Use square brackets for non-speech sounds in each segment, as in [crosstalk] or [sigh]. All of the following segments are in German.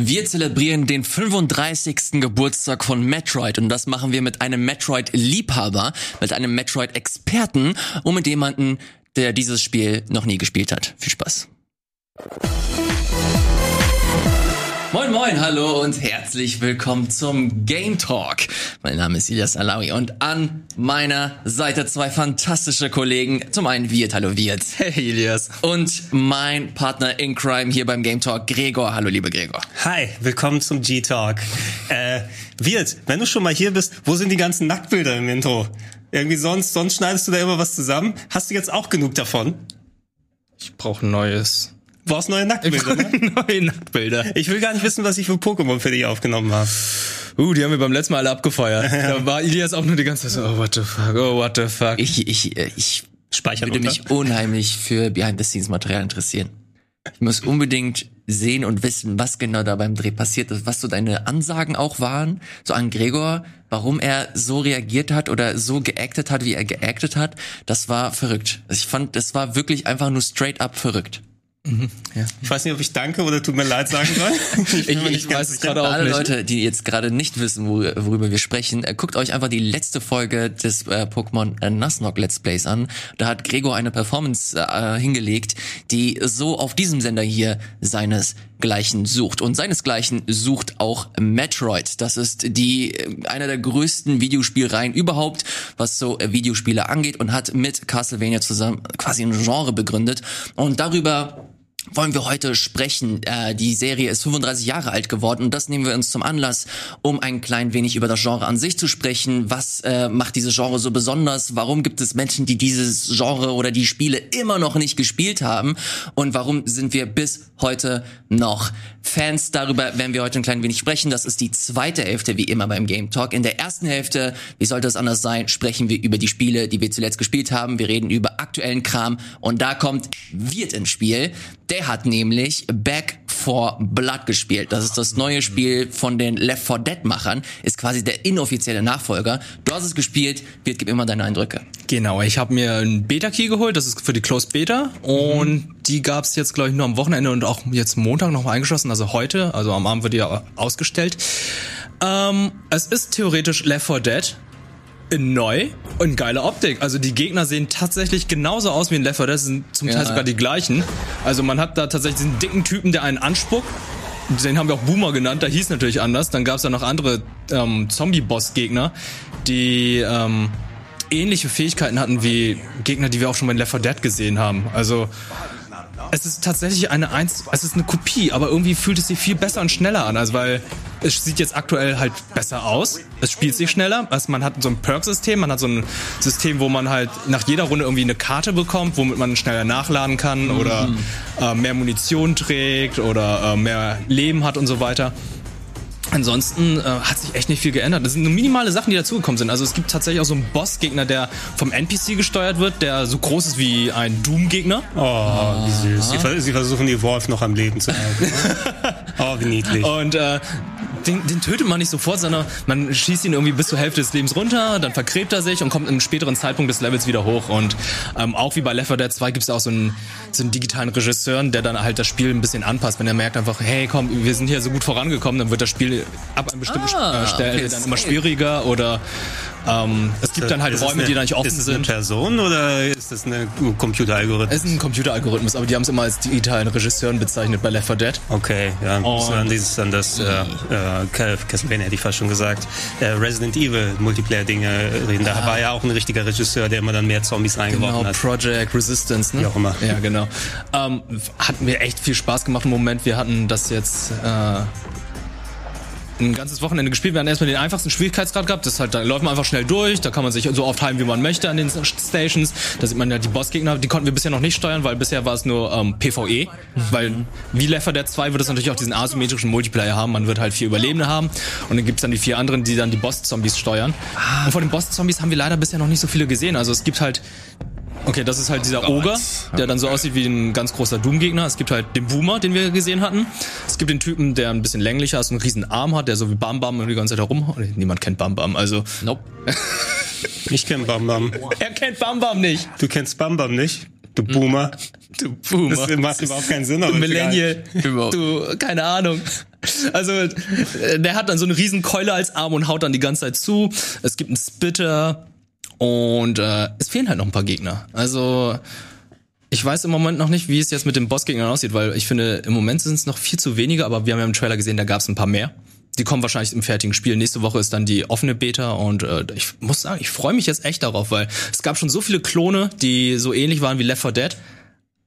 Wir zelebrieren den 35. Geburtstag von Metroid und das machen wir mit einem Metroid-Liebhaber, mit einem Metroid-Experten und mit jemanden, der dieses Spiel noch nie gespielt hat. Viel Spaß. Moin moin, hallo und herzlich willkommen zum Game Talk. Mein Name ist Ilias Alawi und an meiner Seite zwei fantastische Kollegen. Zum einen Wirt, hallo Wirt. Hey Ilias. Und mein Partner in Crime hier beim Game Talk, Gregor. Hallo lieber Gregor. Hi, willkommen zum G-Talk. Äh, Wirt, wenn du schon mal hier bist, wo sind die ganzen Nacktbilder im Intro? Irgendwie sonst, sonst schneidest du da immer was zusammen. Hast du jetzt auch genug davon? Ich brauche Neues. Du brauchst neue Nacktbilder, ne? Neue Nacktbilder. Ich will gar nicht wissen, was ich für Pokémon für dich aufgenommen habe. Uh, die haben wir beim letzten Mal alle abgefeuert. [laughs] Da war Ilias auch nur die ganze Zeit so, oh, what the fuck, oh, what the fuck. Ich, ich, äh, ich Speichern würde runter. mich unheimlich für Behind-the-Scenes-Material interessieren. Ich muss unbedingt sehen und wissen, was genau da beim Dreh passiert ist, was so deine Ansagen auch waren, so an Gregor, warum er so reagiert hat oder so geactet hat, wie er geactet hat. Das war verrückt. Also ich fand, das war wirklich einfach nur straight up verrückt. Ich weiß nicht, ob ich danke oder tut mir leid sagen soll. [laughs] Ich- ich ganz weiß es gerade auch Alle nicht. Leute, die jetzt gerade nicht wissen, wo, worüber wir sprechen, äh, guckt euch einfach die letzte Folge des äh, Pokémon äh, Nuzlocke Let's Plays an. Da hat Gregor eine Performance äh, hingelegt, die so auf diesem Sender hier seinesgleichen sucht. Und seinesgleichen sucht auch Metroid. Das ist die äh, einer der größten Videospielreihen überhaupt, was so äh, Videospiele angeht und hat mit Castlevania zusammen quasi ein Genre begründet. Und darüber wollen wir heute sprechen. Äh, die Serie ist 35 Jahre alt geworden und das nehmen wir uns zum Anlass, um ein klein wenig über das Genre an sich zu sprechen. Was äh, macht dieses Genre so besonders? Warum gibt es Menschen, die dieses Genre oder die Spiele immer noch nicht gespielt haben? Und warum sind wir bis heute noch Fans? Darüber werden wir heute ein klein wenig sprechen. Das ist die zweite Hälfte, wie immer beim Game Talk. In der ersten Hälfte, wie sollte es anders sein, sprechen wir über die Spiele, die wir zuletzt gespielt haben. Wir reden über aktuellen Kram und da kommt Wirt ins Spiel. Der hat nämlich Back for Blood gespielt. Das ist das neue Spiel von den Left 4 Dead Machern. Ist quasi der inoffizielle Nachfolger. Du hast es gespielt. Wirt, gib immer deine Eindrücke. Genau, ich habe mir einen Beta-Key geholt, das ist für die Closed Beta. Und die gab's jetzt, glaube ich, nur am Wochenende und auch jetzt Montag noch mal eingeschlossen, also heute, also am Abend wird die ja ausgestellt. Ähm, es ist theoretisch Left 4 Dead. In neu und geile Optik. Also die Gegner sehen tatsächlich genauso aus wie in Left 4 Dead, Das sind zum Teil Ja. sogar die gleichen. Also man hat da tatsächlich diesen dicken Typen, der einen anspuckt. Den haben wir auch Boomer genannt, der hieß natürlich anders. Dann gab's ja noch andere ähm, Zombie-Boss-Gegner, die ähm, ähnliche Fähigkeiten hatten wie Gegner, die wir auch schon bei Left 4 Dead gesehen haben. Also es ist tatsächlich eine eins, es ist eine Kopie, aber irgendwie fühlt es sich viel besser und schneller an, also weil es sieht jetzt aktuell halt besser aus, es spielt sich schneller, also man hat so ein Perk-System, man hat so ein System, wo man halt nach jeder Runde irgendwie eine Karte bekommt, womit man schneller nachladen kann oder äh, mehr Munition trägt oder äh, mehr Leben hat und so weiter. Ansonsten äh, hat sich echt nicht viel geändert. Das sind nur minimale Sachen, die dazugekommen sind. Also es gibt tatsächlich auch so einen Bossgegner, der vom NPC gesteuert wird, der so groß ist wie ein Doom-Gegner. Oh, wie süß. Sie, ver- sie versuchen die Wolf noch am Leben zu halten. [laughs] oh, wie niedlich. Und äh, den, den tötet man nicht sofort, sondern man schießt ihn irgendwie bis zur Hälfte des Lebens runter, dann vergräbt er sich und kommt im späteren Zeitpunkt des Levels wieder hoch. Und ähm, auch wie bei Left 4 Dead 2 gibt es auch so einen, so einen digitalen Regisseur, der dann halt das Spiel ein bisschen anpasst. Wenn er merkt einfach, hey komm, wir sind hier so gut vorangekommen, dann wird das Spiel ab einem bestimmten Ah, äh, Stelle okay, dann immer schwieriger oder ähm, es gibt dann halt Räume, eine- die dann nicht offen Ist es eine sind. Person oder ist das eine Computeralgorithmus? Es ist ein Computeralgorithmus, aber die haben es immer als digitalen Regisseuren bezeichnet bei Left 4 Dead. Okay, ja, das ist Und- an dieses an das äh, äh, Castlevania hätte ich fast schon gesagt. Äh, Resident Evil Multiplayer Dinge reden. Da war ja auch ein richtiger Regisseur, der immer dann mehr Zombies reingeworfen Genau, hat. Project Resistance, ne? Wie auch immer. Ja, genau. Ähm, hat mir echt viel Spaß gemacht im Moment. Wir hatten das jetzt äh, ein ganzes Wochenende gespielt. Wir hatten erstmal den einfachsten Schwierigkeitsgrad gehabt. Das halt, da läuft man einfach schnell durch. Da kann man sich so oft heilen, wie man möchte an den Stations. Da sieht man ja die Bossgegner. Die konnten wir bisher noch nicht steuern, weil bisher war es nur ähm, PvE. Weil wie Left 4 Dead 2 wird es natürlich auch diesen asymmetrischen Multiplayer haben. Man wird halt vier Überlebende haben. Und dann gibt's dann die vier anderen, die dann die Boss-Zombies steuern. Und von den Boss-Zombies haben wir leider bisher noch nicht so viele gesehen. Also es gibt halt Okay, das ist halt dieser Ogre, der dann so aussieht wie ein ganz großer Doom-Gegner. Es gibt halt den Boomer, den wir gesehen hatten. Es gibt den Typen, der ein bisschen länglicher ist und einen riesen Arm hat, der so wie Bam Bam die ganze Zeit herum. Niemand kennt Bam Bam, also. Nope. [laughs] Ich kenne Bam Bam. Er kennt Bam Bam nicht. Du kennst Bam Bam nicht? Du Boomer. Du Boomer. Das macht überhaupt keinen Sinn, aber du. Millennial. Du, keine Ahnung. Also, äh, der hat dann so eine riesen Keule als Arm und haut dann die ganze Zeit zu. Es gibt einen Spitter und äh, es fehlen halt noch ein paar Gegner. Also, ich weiß im Moment noch nicht, wie es jetzt mit den Bossgegnern aussieht, weil ich finde, im Moment sind es noch viel zu wenige, aber wir haben ja im Trailer gesehen, da gab es ein paar mehr. Die kommen wahrscheinlich im fertigen Spiel. Nächste Woche ist dann die offene Beta und äh, ich muss sagen, ich freue mich jetzt echt darauf, weil es gab schon so viele Klone, die so ähnlich waren wie Left 4 Dead,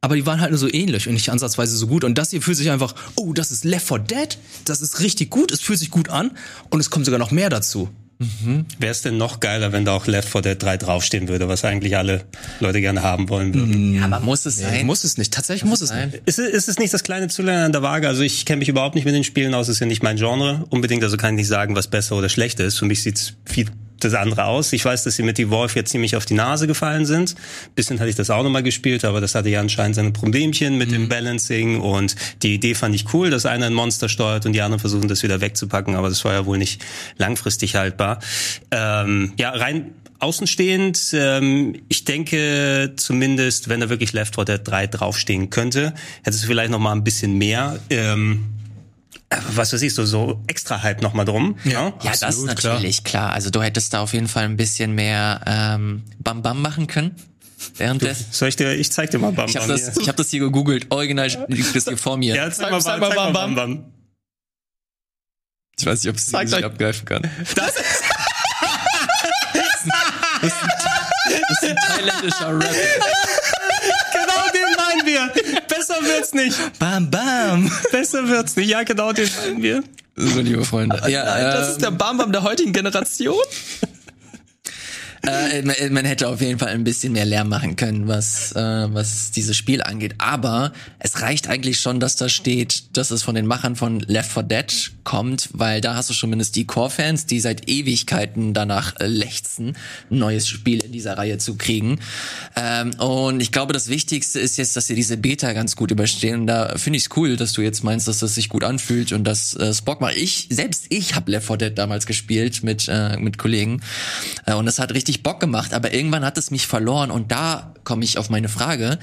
aber die waren halt nur so ähnlich und nicht ansatzweise so gut. Und das hier fühlt sich einfach, oh, das ist Left 4 Dead, das ist richtig gut, es fühlt sich gut an und es kommt sogar noch mehr dazu. Wäre es denn noch geiler, wenn da auch Left 4 Dead 3 draufstehen würde, was eigentlich alle Leute gerne haben wollen würden? Ja, aber muss es Nee, sein? muss es nicht. Tatsächlich muss es sein? nicht. Ist, es- ist es nicht das kleine Zünglein an der Waage? Also ich kenne mich überhaupt nicht mit den Spielen aus, ist ja nicht mein Genre unbedingt, also kann ich nicht sagen, was besser oder schlechter ist. Für mich sieht's viel das andere aus. Ich weiß, dass sie mit Evolve jetzt ziemlich auf die Nase gefallen sind. Bisschen hatte ich das auch nochmal gespielt, aber das hatte ja anscheinend seine Problemchen mit dem Balancing und die Idee fand ich cool, dass einer ein Monster steuert und die anderen versuchen das wieder wegzupacken, aber das war ja wohl nicht langfristig haltbar. Ähm, ja, rein außenstehend, ähm, ich denke zumindest, wenn da wirklich Left 4 Dead 3 draufstehen könnte, hätte es vielleicht noch mal ein bisschen mehr, ähm, äh, was weiß ich, so, so extra Hype noch mal drum. Ja, Ja, das Absolut, natürlich, klar. Also du hättest da auf jeden Fall ein bisschen mehr ähm, Bam Bam machen können. Währenddessen. Soll ich dir, ich zeig dir mal Bam Ich habe Bam das, hier. ich hab das hier gegoogelt. Original liegt das hier vor mir. Ja, zeig, mal, zeig Bam, mal zeig mal Bam Bam Bam. Ich weiß nicht, ob es euch- abgreifen kann. Das Das ist ein thailändischer Rap. [laughs] genau den meinen wir. Besser wird's nicht. Bam, bam. Besser wird's nicht. Ja, genau den meinen wir. So, liebe Freunde. Ja, das ähm, ist der Bam Bam der heutigen Generation. Äh, man, man hätte auf jeden Fall ein bisschen mehr Lärm machen können, was, äh, was dieses Spiel angeht. Aber es reicht eigentlich schon, dass da steht, dass es von den Machern von Left 4 Dead kommt, weil da hast du schon mindestens die Core-Fans, die seit Ewigkeiten danach äh, lechzen, ein neues Spiel in dieser Reihe zu kriegen. Ähm, und ich glaube, das Wichtigste ist jetzt, dass sie diese Beta ganz gut überstehen. Und da finde ich es cool, dass du jetzt meinst, dass das sich gut anfühlt und dass äh, es Bock macht. Ich, selbst ich habe Left 4 Dead damals gespielt mit, äh, mit Kollegen. Äh, und das hat richtig Bock gemacht, aber irgendwann hat es mich verloren und da komme ich auf meine Frage.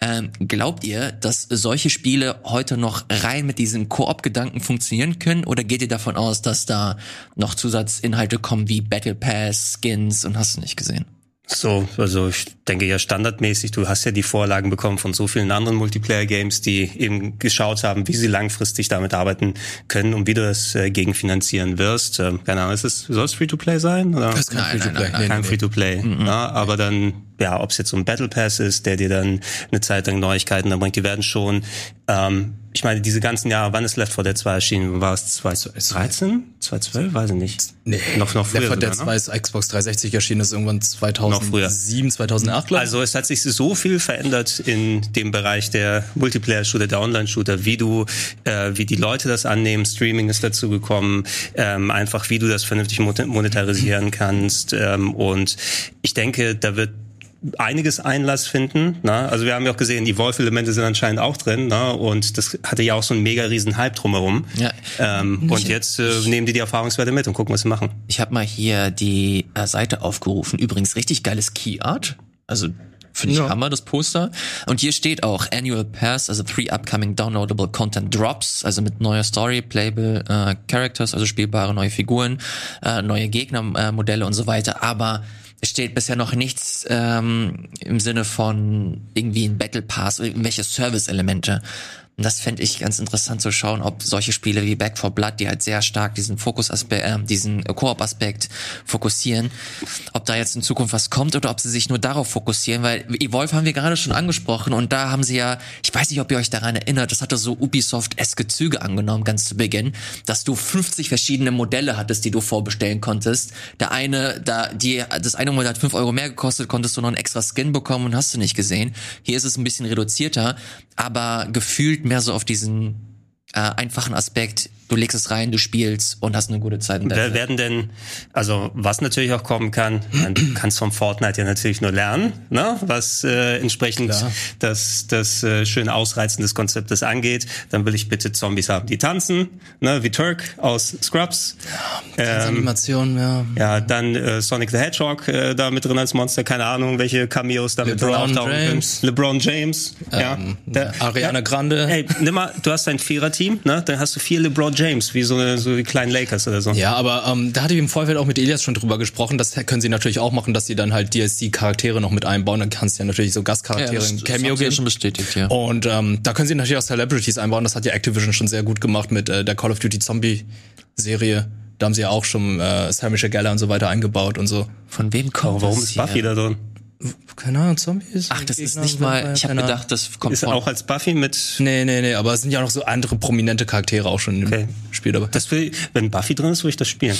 Ähm, glaubt ihr, dass solche Spiele heute noch rein mit diesem Koop-Gedanken funktionieren können oder geht ihr davon aus, dass da noch Zusatzinhalte kommen wie Battle Pass, Skins und hast du nicht gesehen? So, also ich denke ja standardmäßig, du hast ja die Vorlagen bekommen von so vielen anderen Multiplayer-Games, die eben geschaut haben, wie sie langfristig damit arbeiten können und wie du das äh, gegenfinanzieren wirst. Ähm, keine Ahnung, ist es, soll es Free-to-Play sein? Oder? Das ist kein Nein, nein, Free-to-Play. nein, Nee, Kein nee. Free-to-Play. Ja, aber dann, ja, ob es jetzt so ein Battle Pass ist, der dir dann eine Zeit lang Neuigkeiten dann bringt, die werden schon, ähm, ich meine, diese ganzen Jahre, wann ist Left 4 Dead 2 erschienen? War es 2013? 2012? Weiß ich nicht. Nee, Noch, noch früher Left 4 Dead sogar, 2 ne? ist Xbox 360 erschienen, ist irgendwann Noch früher. 2007, 2008, glaube ich. Also es hat sich so viel verändert in dem Bereich der Multiplayer-Shooter, der Online-Shooter, wie du, äh, wie die Leute das annehmen. Streaming ist dazu gekommen, ähm, einfach wie du das vernünftig mon- monetarisieren kannst. Ähm, und ich denke, da wird einiges Einlass finden. Na? Also wir haben ja auch gesehen, die Wolf-Elemente sind anscheinend auch drin. Na? Und das hatte ja auch so einen mega riesen Hype drumherum. Ja. Ähm, und jetzt äh, nehmen die die Erfahrungswerte mit und gucken, was sie machen. Ich habe mal hier die äh, Seite aufgerufen. Übrigens richtig geiles Key Art. Also finde ich Ja. Hammer, das Poster. Und hier steht auch Annual Pass, also three upcoming downloadable Content Drops, also mit neuer Story, Playable äh, Characters, also spielbare neue Figuren, äh, neue Gegnermodelle äh, Modelle und so weiter. Aber steht bisher noch nichts ähm, im Sinne von irgendwie ein Battle Pass irgendwelche Service-Elemente. Und das fände ich ganz interessant zu schauen, ob solche Spiele wie Back for Blood, die halt sehr stark diesen Fokus-Aspekt, äh, diesen Koop-Aspekt fokussieren, ob da jetzt in Zukunft was kommt oder ob sie sich nur darauf fokussieren, weil Evolve haben wir gerade schon angesprochen und da haben sie ja, ich weiß nicht, ob ihr euch daran erinnert, das hatte so Ubisoft-eske Züge angenommen, ganz zu Beginn, dass du 50 verschiedene Modelle hattest, die du vorbestellen konntest. Der eine, da, die, das eine Modell hat 5 Euro mehr gekostet, konntest du noch einen extra Skin bekommen und hast du nicht gesehen. Hier ist es ein bisschen reduzierter, aber gefühlt mehr so auf diesen äh, einfachen Aspekt, du legst es rein, du spielst und hast eine gute Zeit. der Wer werden denn, also was natürlich auch kommen kann, man, du kannst vom Fortnite ja natürlich nur lernen, ne? was äh, entsprechend Klar. das, das äh, schöne Ausreizen des Konzeptes angeht. Dann will ich bitte Zombies haben, die tanzen, ne? wie Turk aus Scrubs. Ähm, Animation, ja. ja, dann äh, Sonic the Hedgehog äh, da mit drin als Monster, keine Ahnung, welche Cameos da mit drin auftauchen können. James. LeBron James, ja. Ähm, Der- Ariana Grande. Hey, nimm mal, du hast ein Vierer-Team, ne? Dann hast du vier LeBron James, wie so, eine, so die kleinen Lakers oder so. Ja, aber ähm, da hatte ich im Vorfeld auch mit Elias schon drüber gesprochen. Das können sie natürlich auch machen, dass sie dann halt DLC-Charaktere noch mit einbauen. Dann kannst du ja natürlich so Gastcharaktere das, in das Cameo ja geben. schon bestätigt, ja. Und ähm, da können sie natürlich auch Celebrities einbauen. Das hat ja Activision schon sehr gut gemacht mit äh, der Call of Duty Zombie-Serie. Da haben sie ja auch schon äh, Sarah Michelle Gellar und so weiter eingebaut und so. Von wem kommt Warum das ist Buffy hier? da drin? Keine Ahnung, Zombies? Ach, das ist Gegner, nicht mal, ich habe gedacht, das kommt Ist er von... auch als Buffy mit Nee, nee, nee, aber es sind ja auch noch so andere prominente Charaktere auch schon im Okay. Spiel dabei. Das will, wenn Buffy drin ist, will ich das spielen.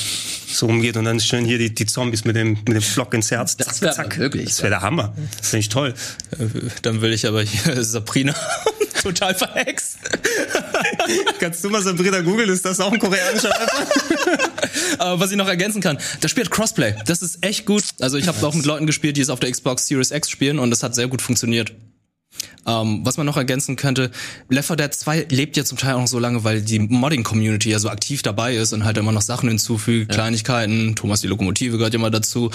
So rumgeht und dann schön hier die, die Zombies mit dem, mit dem Flock ins Herz. Das wär aber wirklich Das wäre der Hammer. Das finde ich toll. Äh, Dann will ich aber hier [laughs] Sabrina [laughs] total verhext. [laughs] Kannst du mal Sabrina googeln? Ist das auch ein koreanischer Rapper? Aber was ich noch ergänzen kann, das spielt Crossplay. Das ist echt gut. Also ich habe auch mit Leuten gespielt, die es auf der Xbox Series X spielen und das hat sehr gut funktioniert. Ähm, was man noch ergänzen könnte, Left 4 Dead 2 lebt ja zum Teil auch noch so lange, weil die Modding-Community ja so aktiv dabei ist und halt immer noch Sachen hinzufügt, Kleinigkeiten. Thomas die Lokomotive gehört ja mal dazu.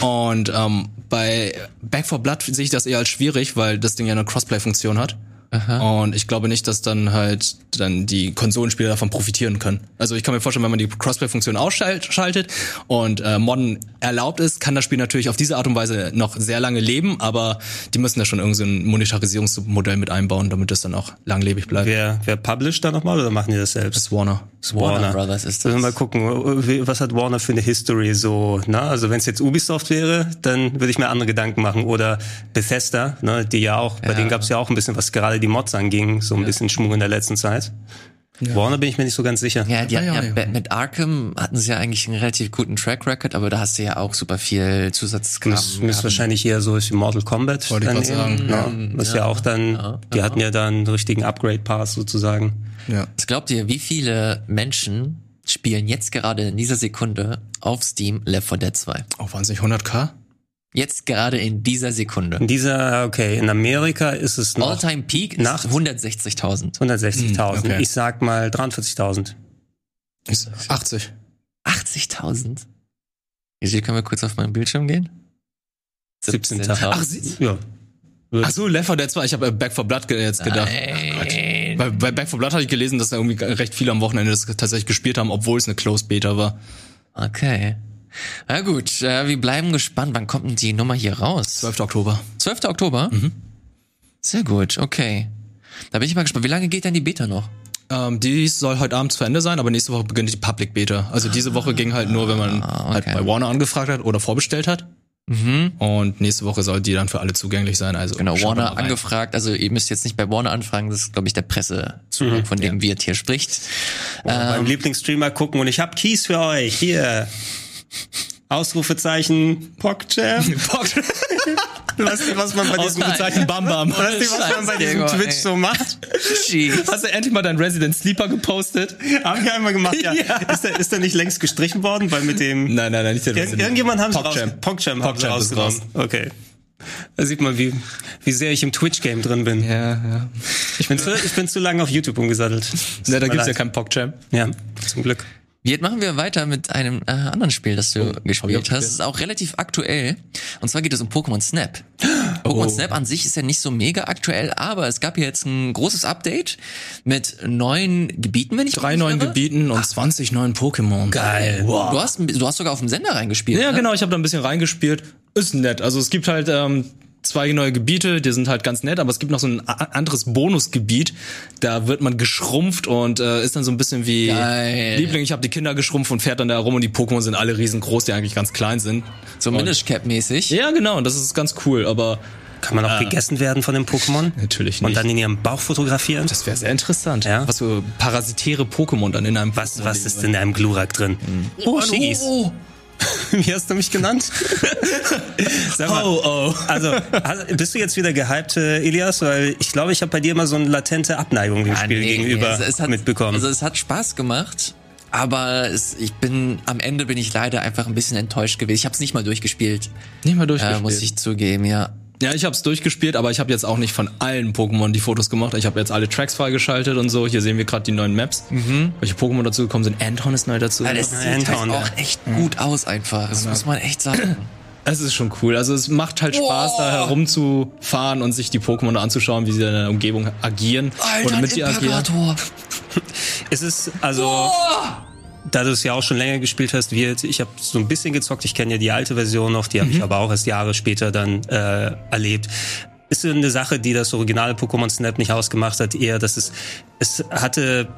Und ähm, bei Back 4 Blood sehe ich das eher als schwierig, weil das Ding ja eine Crossplay-Funktion hat. Und ich glaube nicht, dass dann halt dann die Konsolenspieler davon profitieren können. Also ich kann mir vorstellen, wenn man die Crossplay-Funktion ausschaltet und äh, Modden erlaubt ist, kann das Spiel natürlich auf diese Art und Weise noch sehr lange leben, aber die müssen da schon irgendwie so ein Monetarisierungsmodell mit einbauen, damit das dann auch langlebig bleibt. Wer, wer publisht da nochmal oder machen die das selbst? Das ist Warner. Das ist Warner Brothers ist das. Also mal gucken, was hat Warner für eine History so, ne? Also wenn es jetzt Ubisoft wäre, dann würde ich mir andere Gedanken machen. Oder Bethesda, ne, die ja auch, bei denen gab es ja auch ein bisschen, was gerade die Mods anging, so ein bisschen Schmuck in der letzten Zeit. Warner bin ich mir nicht so ganz sicher. Ja, die Ah, hatten ja, ja, ja. Mit Arkham hatten sie ja eigentlich einen relativ guten Track Record, aber da hast du ja auch super viel Zusatzkram. Das müsste gehabt. wahrscheinlich eher so ist wie Mortal Kombat. Wollte ich dann nehmen, sagen. ne? Was ja, auch dann, die hatten ja dann einen richtigen Upgrade-Pass sozusagen. Ja. Was glaubt ihr, wie viele Menschen spielen jetzt gerade in dieser Sekunde auf Steam Left 4 Dead 2? Oh, waren es nicht 100k? Jetzt gerade in dieser Sekunde. In dieser, okay, in Amerika ist es noch All-Time Peak ist Nachts. 160.000. 160.000. Hm, okay. Ich sag mal 43.000. Ist 80. 80.000? Hier können wir kurz auf meinen Bildschirm gehen? 17. 17.000. Ach, sie- Ja. Ach so, Left 4 Dead 2, ich habe Back 4 Blood ge- jetzt gedacht. Nein. Bei, bei Back 4 Blood hatte ich gelesen, dass da irgendwie recht viele am Wochenende das tatsächlich gespielt haben, obwohl es eine Closed Beta war. Okay. Na gut, äh, wir bleiben gespannt. Wann kommt denn die Nummer hier raus? 12. Oktober. 12. Oktober? Sehr gut, okay. Da bin ich mal gespannt. Wie lange geht denn die Beta noch? Ähm, dies soll heute Abend zu Ende sein, aber nächste Woche beginnt die Public Beta. Also diese Woche ging halt nur, wenn man Ah, halt okay. bei Warner angefragt hat oder vorbestellt hat. Mhm. Und nächste Woche soll die dann für alle zugänglich sein. Also Genau, Warner angefragt. Also ihr müsst jetzt nicht bei Warner anfragen. Das ist, glaube ich, der Pressezugang, von dem Wirt hier spricht. Beim Lieblingsstreamer gucken und ich hab Keys für euch. Hier. Ausrufezeichen PogCham. [laughs] Weißt du, was man bei diesem Ausrufezeichen Bam Bam. Weißt du, was man bei diesem Diego, Twitch ey. so macht? Jeez. Hast du endlich mal deinen Resident Sleeper gepostet? Haben wir einmal gemacht, ja. [laughs] Ja. Ist, der, ist der nicht längst gestrichen worden? Weil mit dem... Nein, nein, nein, nicht der Ir Resident. irgendjemand haben sie raus... PogChamp. PogChamp haben sie PogChamp rausgenommen. Okay. Da sieht man, wie, wie sehr ich im Twitch-Game drin bin. Ja, ja. Ich bin zu, ich bin zu lange auf YouTube umgesattelt. Ja, da gibt's ja leid. kein PogChamp. Ja, zum Glück. Jetzt machen wir weiter mit einem äh, anderen Spiel, das du gespielt ja, hast. Das ist auch relativ aktuell. Und zwar geht es um Pokémon Snap. Pokémon Oh. Snap an sich ist ja nicht so mega aktuell, aber es gab hier jetzt ein großes Update mit neuen Gebieten, wenn ich Drei neuen. Gebieten und 20 neuen Pokémon. Geil. Wow. Du hast, du hast sogar auf dem Sender reingespielt. Ja, ne? genau, ich habe da ein bisschen reingespielt. Ist nett. Also es gibt halt ähm, zwei neue Gebiete, die sind halt ganz nett, aber es gibt noch so ein anderes Bonusgebiet. Da wird man geschrumpft und äh, ist dann so ein bisschen wie Geil. Liebling, ich habe die Kinder geschrumpft und fährt dann da herum und die Pokémon sind alle riesengroß, die eigentlich ganz klein sind. So Minish Cap mäßig. Ja, genau, und das ist ganz cool, aber Kann man auch gegessen werden von den Pokémon? natürlich Und nicht. dann in ihrem Bauch fotografieren? das wäre sehr interessant. Ja. Was für parasitäre Pokémon dann in einem Was, was ist in einem Glurak drin? Oh, Schigis. oh. [laughs] Wie hast du mich genannt? [laughs] Sag mal, Oh, oh. also bist du jetzt wieder gehypt, äh, Elias? Weil ich glaube, ich habe bei dir immer so eine latente Abneigung dem Ah, Spiel nee, gegenüber also es hat, mitbekommen. Also es hat Spaß gemacht, aber es, ich bin am Ende bin ich leider einfach ein bisschen enttäuscht gewesen. Ich habe es nicht mal durchgespielt, Nicht mal äh, durchgespielt. muss ich zugeben, ja. Ja, ich habe es durchgespielt, aber ich habe jetzt auch nicht von allen Pokémon die Fotos gemacht. Ich habe jetzt alle Tracks freigeschaltet und so. Hier sehen wir gerade die neuen Maps. Welche Pokémon dazu gekommen sind. Anton ist neu dazu. Es sieht Anton, halt auch ja. echt gut aus einfach. Das muss man echt sagen. [clears throat] Es ist schon cool. Also es macht halt Spaß, Boah. da herumzufahren und sich die Pokémon anzuschauen, wie sie in der Umgebung agieren Alter, oder mit dir agieren. [laughs] Es ist also. Boah. Da du es ja auch schon länger gespielt hast, wird, ich habe so ein bisschen gezockt, ich kenne ja die alte Version noch, die habe ich aber auch erst Jahre später dann äh, erlebt. Ist so eine Sache, die das originale Pokémon Snap nicht ausgemacht hat, eher, dass es es hatte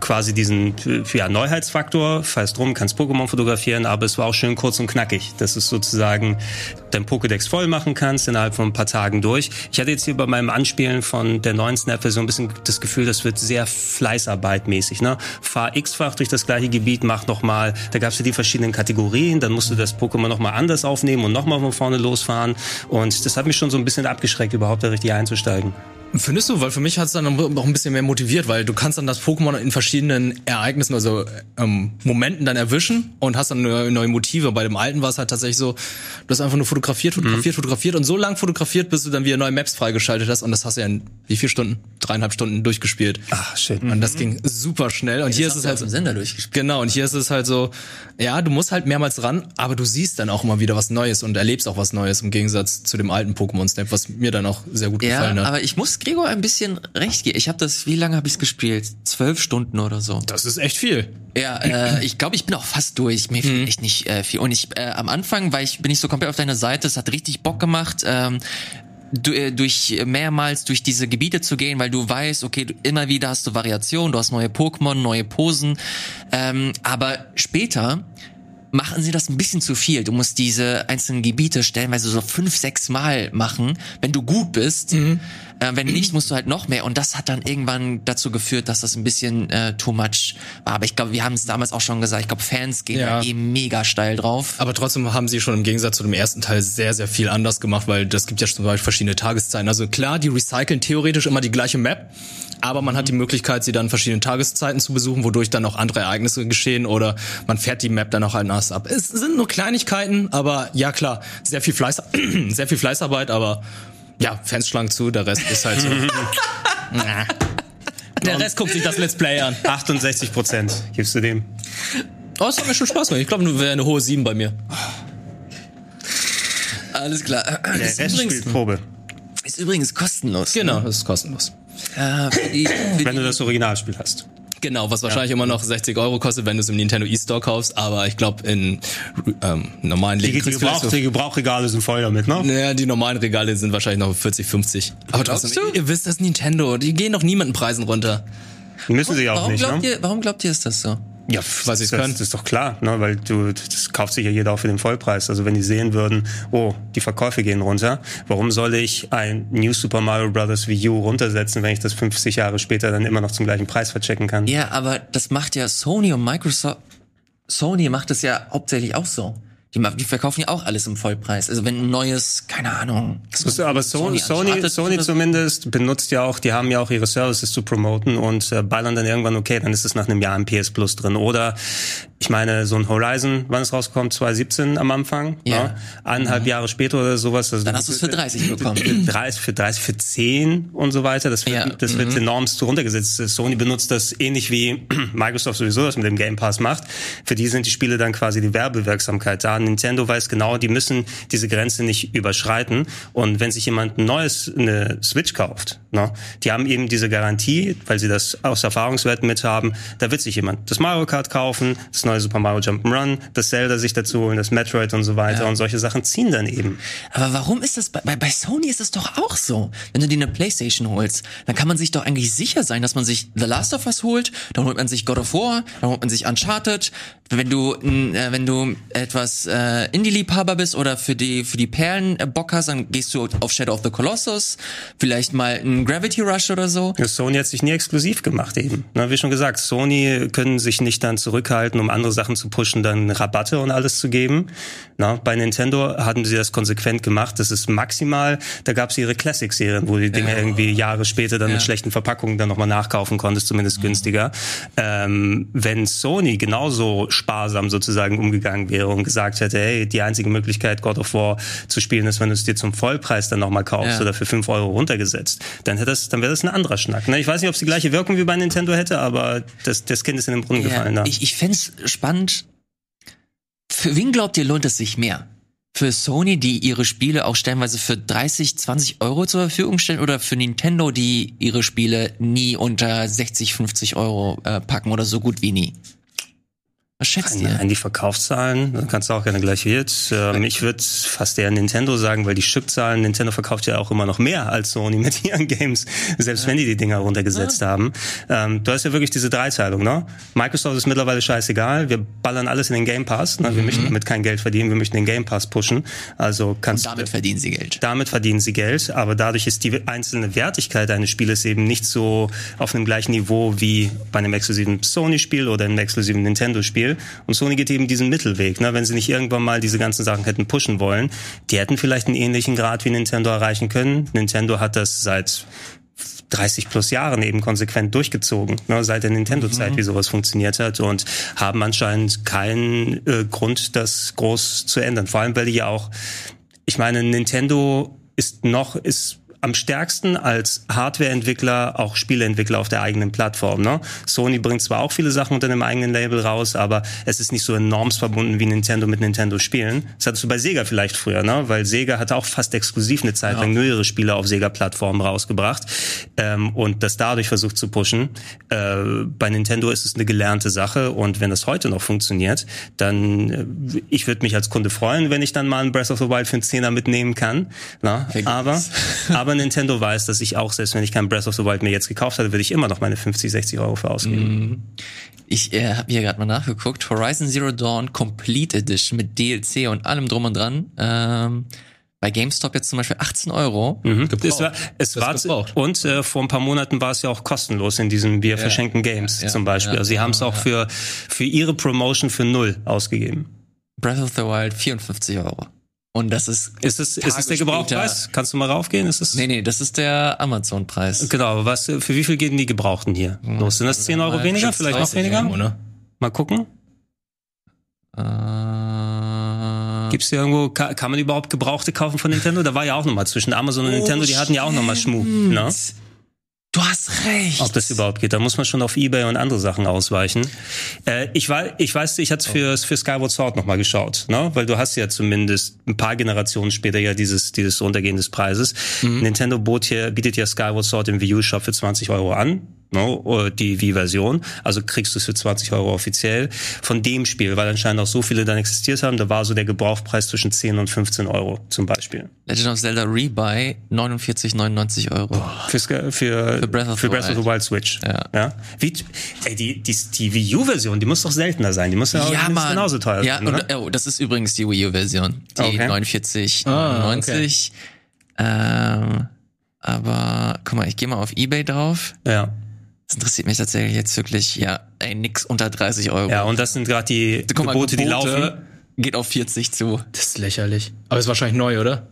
quasi diesen ja, Neuheitsfaktor, falls drum, kannst Pokémon fotografieren, aber es war auch schön kurz und knackig, dass du sozusagen dein Pokédex voll machen kannst innerhalb von ein paar Tagen durch. Ich hatte jetzt hier bei meinem Anspielen von der neuen Snap-Version ein bisschen das Gefühl, das wird sehr Fleißarbeitmäßig. Ne? Fahr x-fach durch das gleiche Gebiet, mach nochmal, da gab es ja die verschiedenen Kategorien, dann musst du das Pokémon nochmal anders aufnehmen und nochmal von vorne losfahren und das hat mich schon so ein bisschen abgeschreckt, überhaupt da richtig einzusteigen. Findest du? Weil für mich hat es dann noch ein bisschen mehr motiviert, weil du kannst dann das Pokémon in verschiedenen Ereignissen, also ähm, Momenten dann erwischen und hast dann neue, neue Motive. Bei dem alten war es halt tatsächlich so, du hast einfach nur fotografiert, fotografiert, mhm. fotografiert und so lang fotografiert, bis du dann wieder neue Maps freigeschaltet hast und das hast du ja in wie viel Stunden? Dreieinhalb Stunden durchgespielt. Ach, shit. Und das ging super schnell. Und Ja, hier ist es halt auf Sender durchgespielt. Genau, und hier ist es halt so, ja, du musst halt mehrmals ran, aber du siehst dann auch immer wieder was Neues und erlebst auch was Neues im Gegensatz zu dem alten Pokémon Snap, was mir dann auch sehr gut Ja, gefallen hat. aber ich muss Gregor ein bisschen recht geben. Ich habe das, wie lange habe ich es gespielt? Zwölf Stunden oder so. das ist echt viel. Ja, äh, ich glaube, ich bin auch fast durch. Mir fehlt echt nicht äh, viel. Und ich äh, am Anfang, weil ich bin ich so komplett auf deiner Seite, es hat richtig Bock gemacht. Ähm, äh, durch mehrmals durch diese Gebiete zu gehen, weil du weißt, okay, du, immer wieder hast du Variationen, du hast neue Pokémon, neue Posen, ähm, aber später machen sie das ein bisschen zu viel. Du musst diese einzelnen Gebiete stellenweise so fünf, sechs Mal machen, wenn du gut bist. Äh, wenn nicht, musst du halt noch mehr. Und das hat dann irgendwann dazu geführt, dass das ein bisschen äh, too much war. Aber ich glaube, wir haben es damals auch schon gesagt. Ich glaube, Fans gehen Ja. eh mega steil drauf. Aber trotzdem haben sie schon im Gegensatz zu dem ersten Teil sehr, sehr viel anders gemacht, weil das gibt ja zum Beispiel verschiedene Tageszeiten. Also klar, die recyceln theoretisch immer die gleiche Map, aber man hat die Möglichkeit, sie dann verschiedene Tageszeiten zu besuchen, wodurch dann auch andere Ereignisse geschehen oder man fährt die Map dann auch anders ab. Es sind nur Kleinigkeiten, aber ja klar, sehr viel Fleiß, [clears throat] sehr viel Fleißarbeit, aber ja, Fans schlagen zu, der Rest ist halt so. [laughs] Der Rest guckt sich das Let's Play an. 68 Prozent gibst du dem. Oh, es hat mir schon Spaß gemacht. Ich glaube, nur wäre eine hohe 7 bei mir. Alles klar. Der Ist Rest übrigens, spielt Probe. ist übrigens kostenlos. Genau, das ist kostenlos. Äh, für die, für Wenn die, du das Originalspiel hast. Genau, was wahrscheinlich immer noch 60 Euro kostet, wenn du es im Nintendo e-Store kaufst, aber ich glaube in ähm, normalen Läden die, Gebrauch, die Gebrauchregale sind voll damit, ne? Naja, die normalen Regale sind wahrscheinlich noch 40, 50. Aber trotzdem, du? ihr wisst, das Nintendo. Die gehen doch niemanden Preisen runter. Müssen sie auch warum, nicht, glaubt ne? ihr, warum glaubt ihr, ist das so? Ja, sie's das, können. das ist doch klar, ne? weil du, das kauft sich ja jeder auch für den Vollpreis. Also wenn die sehen würden, oh, die Verkäufe gehen runter, warum soll ich ein New Super Mario Bros. Wii U runtersetzen, wenn ich das 50 Jahre später dann immer noch zum gleichen Preis verchecken kann? Ja, aber das macht ja Sony und Microsoft. Sony macht es ja hauptsächlich auch so. Die, die verkaufen ja auch alles im Vollpreis. Also wenn ein neues, keine Ahnung. Das- Aber Sony, Sony, Uncharted- Sony zumindest benutzt ja auch, die haben ja auch ihre Services zu promoten und äh, ballern dann irgendwann, okay, dann ist es nach einem Jahr im PS Plus drin. Oder ich meine, so ein Horizon, wann es rauskommt, 2017 am Anfang, Ja. ne? eineinhalb Jahre später oder sowas. Also Dann hast du es für 30 bekommen. 30 für 30 für 10 und so weiter. Das wird, Ja. das wird enormst runtergesetzt. Sony benutzt das ähnlich wie [clears throat] Microsoft sowieso das mit dem Game Pass macht. Für die sind die Spiele dann quasi die Werbewirksamkeit da. Nintendo weiß genau, die müssen diese Grenze nicht überschreiten. Und wenn sich jemand ein neues, eine Switch kauft, ne, die haben eben diese Garantie, weil sie das aus Erfahrungswerten mit haben, da wird sich jemand das Mario Kart kaufen, das neue Super Mario Jump'n'Run, das Zelda sich dazu holen, das Metroid und so weiter. Und solche Sachen ziehen dann eben. Aber warum ist das bei, bei, bei Sony ist es doch auch so? Wenn du dir eine Playstation holst, dann kann man sich doch eigentlich sicher sein, dass man sich The Last of Us holt, dann holt man sich God of War, dann holt man sich Uncharted. Wenn du äh, wenn du etwas äh, Indie-Liebhaber bist oder für die für die Perlen äh, Bock hast, dann gehst du auf Shadow of the Colossus, vielleicht mal ein Gravity Rush oder so. Ja, Sony hat sich nie exklusiv gemacht eben. Na, wie schon gesagt, Sony können sich nicht dann zurückhalten, um andere Sachen zu pushen, dann Rabatte und alles zu geben. Na, bei Nintendo hatten sie das konsequent gemacht. Das ist maximal, da gab es ihre Classic-Serien, wo die Dinge irgendwie Jahre später dann mit schlechten Verpackungen dann nochmal nachkaufen konntest, zumindest günstiger. Ähm, wenn Sony genauso sparsam sozusagen umgegangen wäre und gesagt hätte, hey, die einzige Möglichkeit, God of War zu spielen, ist, wenn du es dir zum Vollpreis dann nochmal kaufst Ja. oder für 5 Euro runtergesetzt, dann hätte das, dann wäre das ein anderer Schnack. Ne? Ich weiß nicht, ob es die gleiche Wirkung wie bei Nintendo hätte, aber das, das Kind ist in den Brunnen gefallen. Ja, Da. ich ich fänd's spannend. Für wen glaubt ihr, lohnt es sich mehr? für Sony, die ihre Spiele auch stellenweise für 30, 20 Euro zur Verfügung stellen oder für Nintendo, die ihre Spiele nie unter 60, 50 Euro äh, packen oder so gut wie nie? Was schätzt ihr? Nein, die Verkaufszahlen, da kannst du auch gerne gleich jetzt. Ähm, ich würde fast eher Nintendo sagen, weil die Stückzahlen, Nintendo verkauft ja auch immer noch mehr als Sony mit [laughs] ihren Games, selbst wenn die die Dinger runtergesetzt haben. Ähm, du hast ja wirklich diese Dreiteilung, ne? Microsoft ist mittlerweile scheißegal, wir ballern alles in den Game Pass, ne? wir möchten damit kein Geld verdienen, wir möchten den Game Pass pushen. Also kannst Und damit verdienen sie Geld. damit verdienen sie Geld, aber dadurch ist die einzelne Wertigkeit eines Spieles eben nicht so auf einem gleichen Niveau wie bei einem exklusiven Sony-Spiel oder einem exklusiven Nintendo-Spiel. Und Sony geht eben diesen Mittelweg. Ne? Wenn sie nicht irgendwann mal diese ganzen Sachen hätten pushen wollen, die hätten vielleicht einen ähnlichen Grad wie Nintendo erreichen können. Nintendo hat das seit 30 plus Jahren eben konsequent durchgezogen, ne, seit der Nintendo-Zeit, wie sowas funktioniert hat und haben anscheinend keinen äh, Grund, das groß zu ändern. Vor allem, weil die ja auch, ich meine, Nintendo ist noch, ist am stärksten als Hardware-Entwickler auch Spieleentwickler auf der eigenen Plattform. Ne? Sony bringt zwar auch viele Sachen unter einem eigenen Label raus, aber es ist nicht so enorm verbunden wie Nintendo mit Nintendo-Spielen. Das hattest du bei Sega vielleicht früher, ne? weil Sega hatte auch fast exklusiv eine Zeit lang nur ihre Spiele auf Sega-Plattformen rausgebracht ähm, und das dadurch versucht zu pushen. Äh, bei Nintendo ist es eine gelernte Sache und wenn das heute noch funktioniert, dann äh, ich würde mich als Kunde freuen, wenn ich dann mal ein Breath of the Wild für einen Zehner mitnehmen kann. Na? Sehr gut. Aber, aber Nintendo weiß, dass ich auch, selbst wenn ich kein Breath of the Wild mir jetzt gekauft hatte, würde ich immer noch meine 50, 60 Euro für ausgeben. Ich äh, habe hier gerade mal nachgeguckt. Horizon Zero Dawn Complete Edition mit DLC und allem drum und dran. Ähm, bei GameStop jetzt zum Beispiel 18 Euro. Es war, es war gebraucht. und äh, vor ein paar Monaten war es ja auch kostenlos in diesem Wir verschenken Games ja, zum Beispiel. ja, also sie haben es auch für für ihre Promotion für null ausgegeben. Breath of the Wild 54 Euro. Und das ist Ist es ist es der später- Gebrauchpreis? Kannst du mal raufgehen? Ist es Nee, nee, das ist der Amazon-Preis. Genau, was für wie viel gehen die Gebrauchten hier? Los, sind das 10 Euro weniger? Vielleicht noch 30 weniger? Irgendwo, ne? Mal gucken. Äh, Gibt's hier irgendwo, kann, kann man überhaupt Gebrauchte kaufen von Nintendo? Da war ja auch nochmal zwischen Amazon und Nintendo, die hatten ja auch nochmal Schmuck. Ne? Du hast recht. Ob das überhaupt geht. Da muss man schon auf Ebay und andere Sachen ausweichen. Äh, ich, weiß, ich weiß, ich hatte für, für Skyward Sword nochmal geschaut, ne? weil du hast ja zumindest ein paar Generationen später ja dieses, dieses Runtergehen des Preises. Nintendo bot hier, bietet ja Skyward Sword im Wii U Shop für 20 Euro an. No, die Wii-Version. Also kriegst du es für 20 Euro offiziell von dem Spiel, weil anscheinend auch so viele dann existiert haben. Da war so der Gebrauchpreis zwischen 10 und 15 Euro zum Beispiel. Legend of Zelda Rebuy 49,99 Euro. Für, für, Für Breath of für the Breath of Wild. the Wild Switch. Ja. ja? Wie, ey, die, die, die Wii U-Version, die muss doch seltener sein. Die muss ja, auch Ja, Mann. genauso teuer ja, sein, und, oh, das ist übrigens die Wii U-Version. Die Okay. 49,99. Ah, okay. ähm, aber guck mal, ich gehe mal auf Ebay drauf. ja. Das interessiert mich tatsächlich jetzt wirklich, ja, ey, nix unter 30 Euro. ja, und das sind gerade die Guck mal, Gebote, die Gebote laufen. Geht auf 40 zu. Das ist lächerlich. Aber ist wahrscheinlich neu, oder?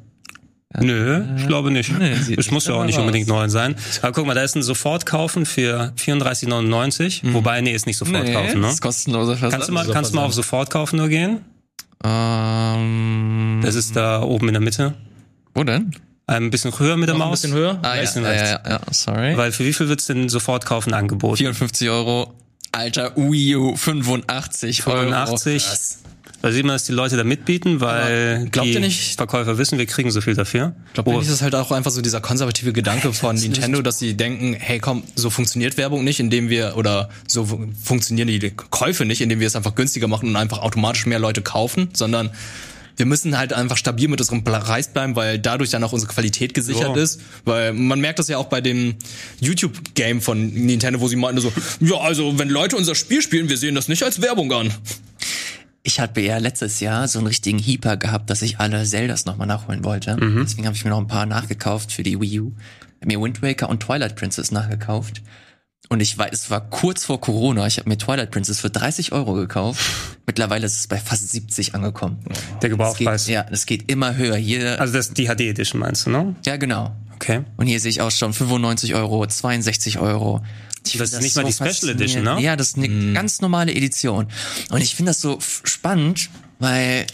Nö, ich glaube nicht. Nee, sieht es muss ja auch nicht aus. unbedingt neu sein. Aber guck mal, da ist ein Sofortkaufen für 34,99. Wobei, nee, ist nicht Sofortkaufen, ne? das ist kostenloser Versand. Kannst du mal, kannst du mal auf Sofortkaufen nur gehen? Ähm, Das ist da oben in der Mitte. wo denn? Ein bisschen höher mit der Noch ein Maus. bisschen höher? Ah, ja, Bisschen ja, ja, ja, sorry. Weil für wie viel wird's denn Sofortkaufen angeboten? 54 Euro. Alter, Wii U 85 Euro. 85. Da sieht man, dass die Leute da mitbieten, weil glaubt die ihr nicht- Verkäufer wissen, wir kriegen so viel dafür. Ich glaube, Oh, ist es halt auch einfach so dieser konservative Gedanke von [laughs] Nintendo, dass sie denken, hey komm, so funktioniert Werbung nicht, indem wir, oder so fu- funktionieren die Käufe nicht, indem wir es einfach günstiger machen und einfach automatisch mehr Leute kaufen, sondern wir müssen halt einfach stabil mit unserem Preis bleiben, weil dadurch dann auch unsere Qualität gesichert Ja. ist. Weil man merkt das ja auch bei dem YouTube-Game von Nintendo, wo sie meinten so, ja, also wenn Leute unser Spiel spielen, wir sehen das nicht als Werbung an. Ich hatte ja letztes Jahr so einen richtigen Heeper gehabt, dass ich alle Zeldas nochmal nachholen wollte. Deswegen habe ich mir noch ein paar nachgekauft für die Wii U. Hab mir Wind Waker und Twilight Princess nachgekauft. Und ich weiß, es war kurz vor Corona. Ich habe mir Twilight Princess für 30 Euro gekauft. Mittlerweile ist es bei fast 70 angekommen. der Gebrauchpreis. ja, es geht immer höher. Hier, Also das ist die HD Edition meinst du, ne? ja, genau. Okay. Und hier sehe ich auch schon 95 Euro, 62 Euro. Ich Das ist nicht mal die Special. Edition, ne? Ja, das ist eine ganz normale Edition. Und ich finde das so spannend, weil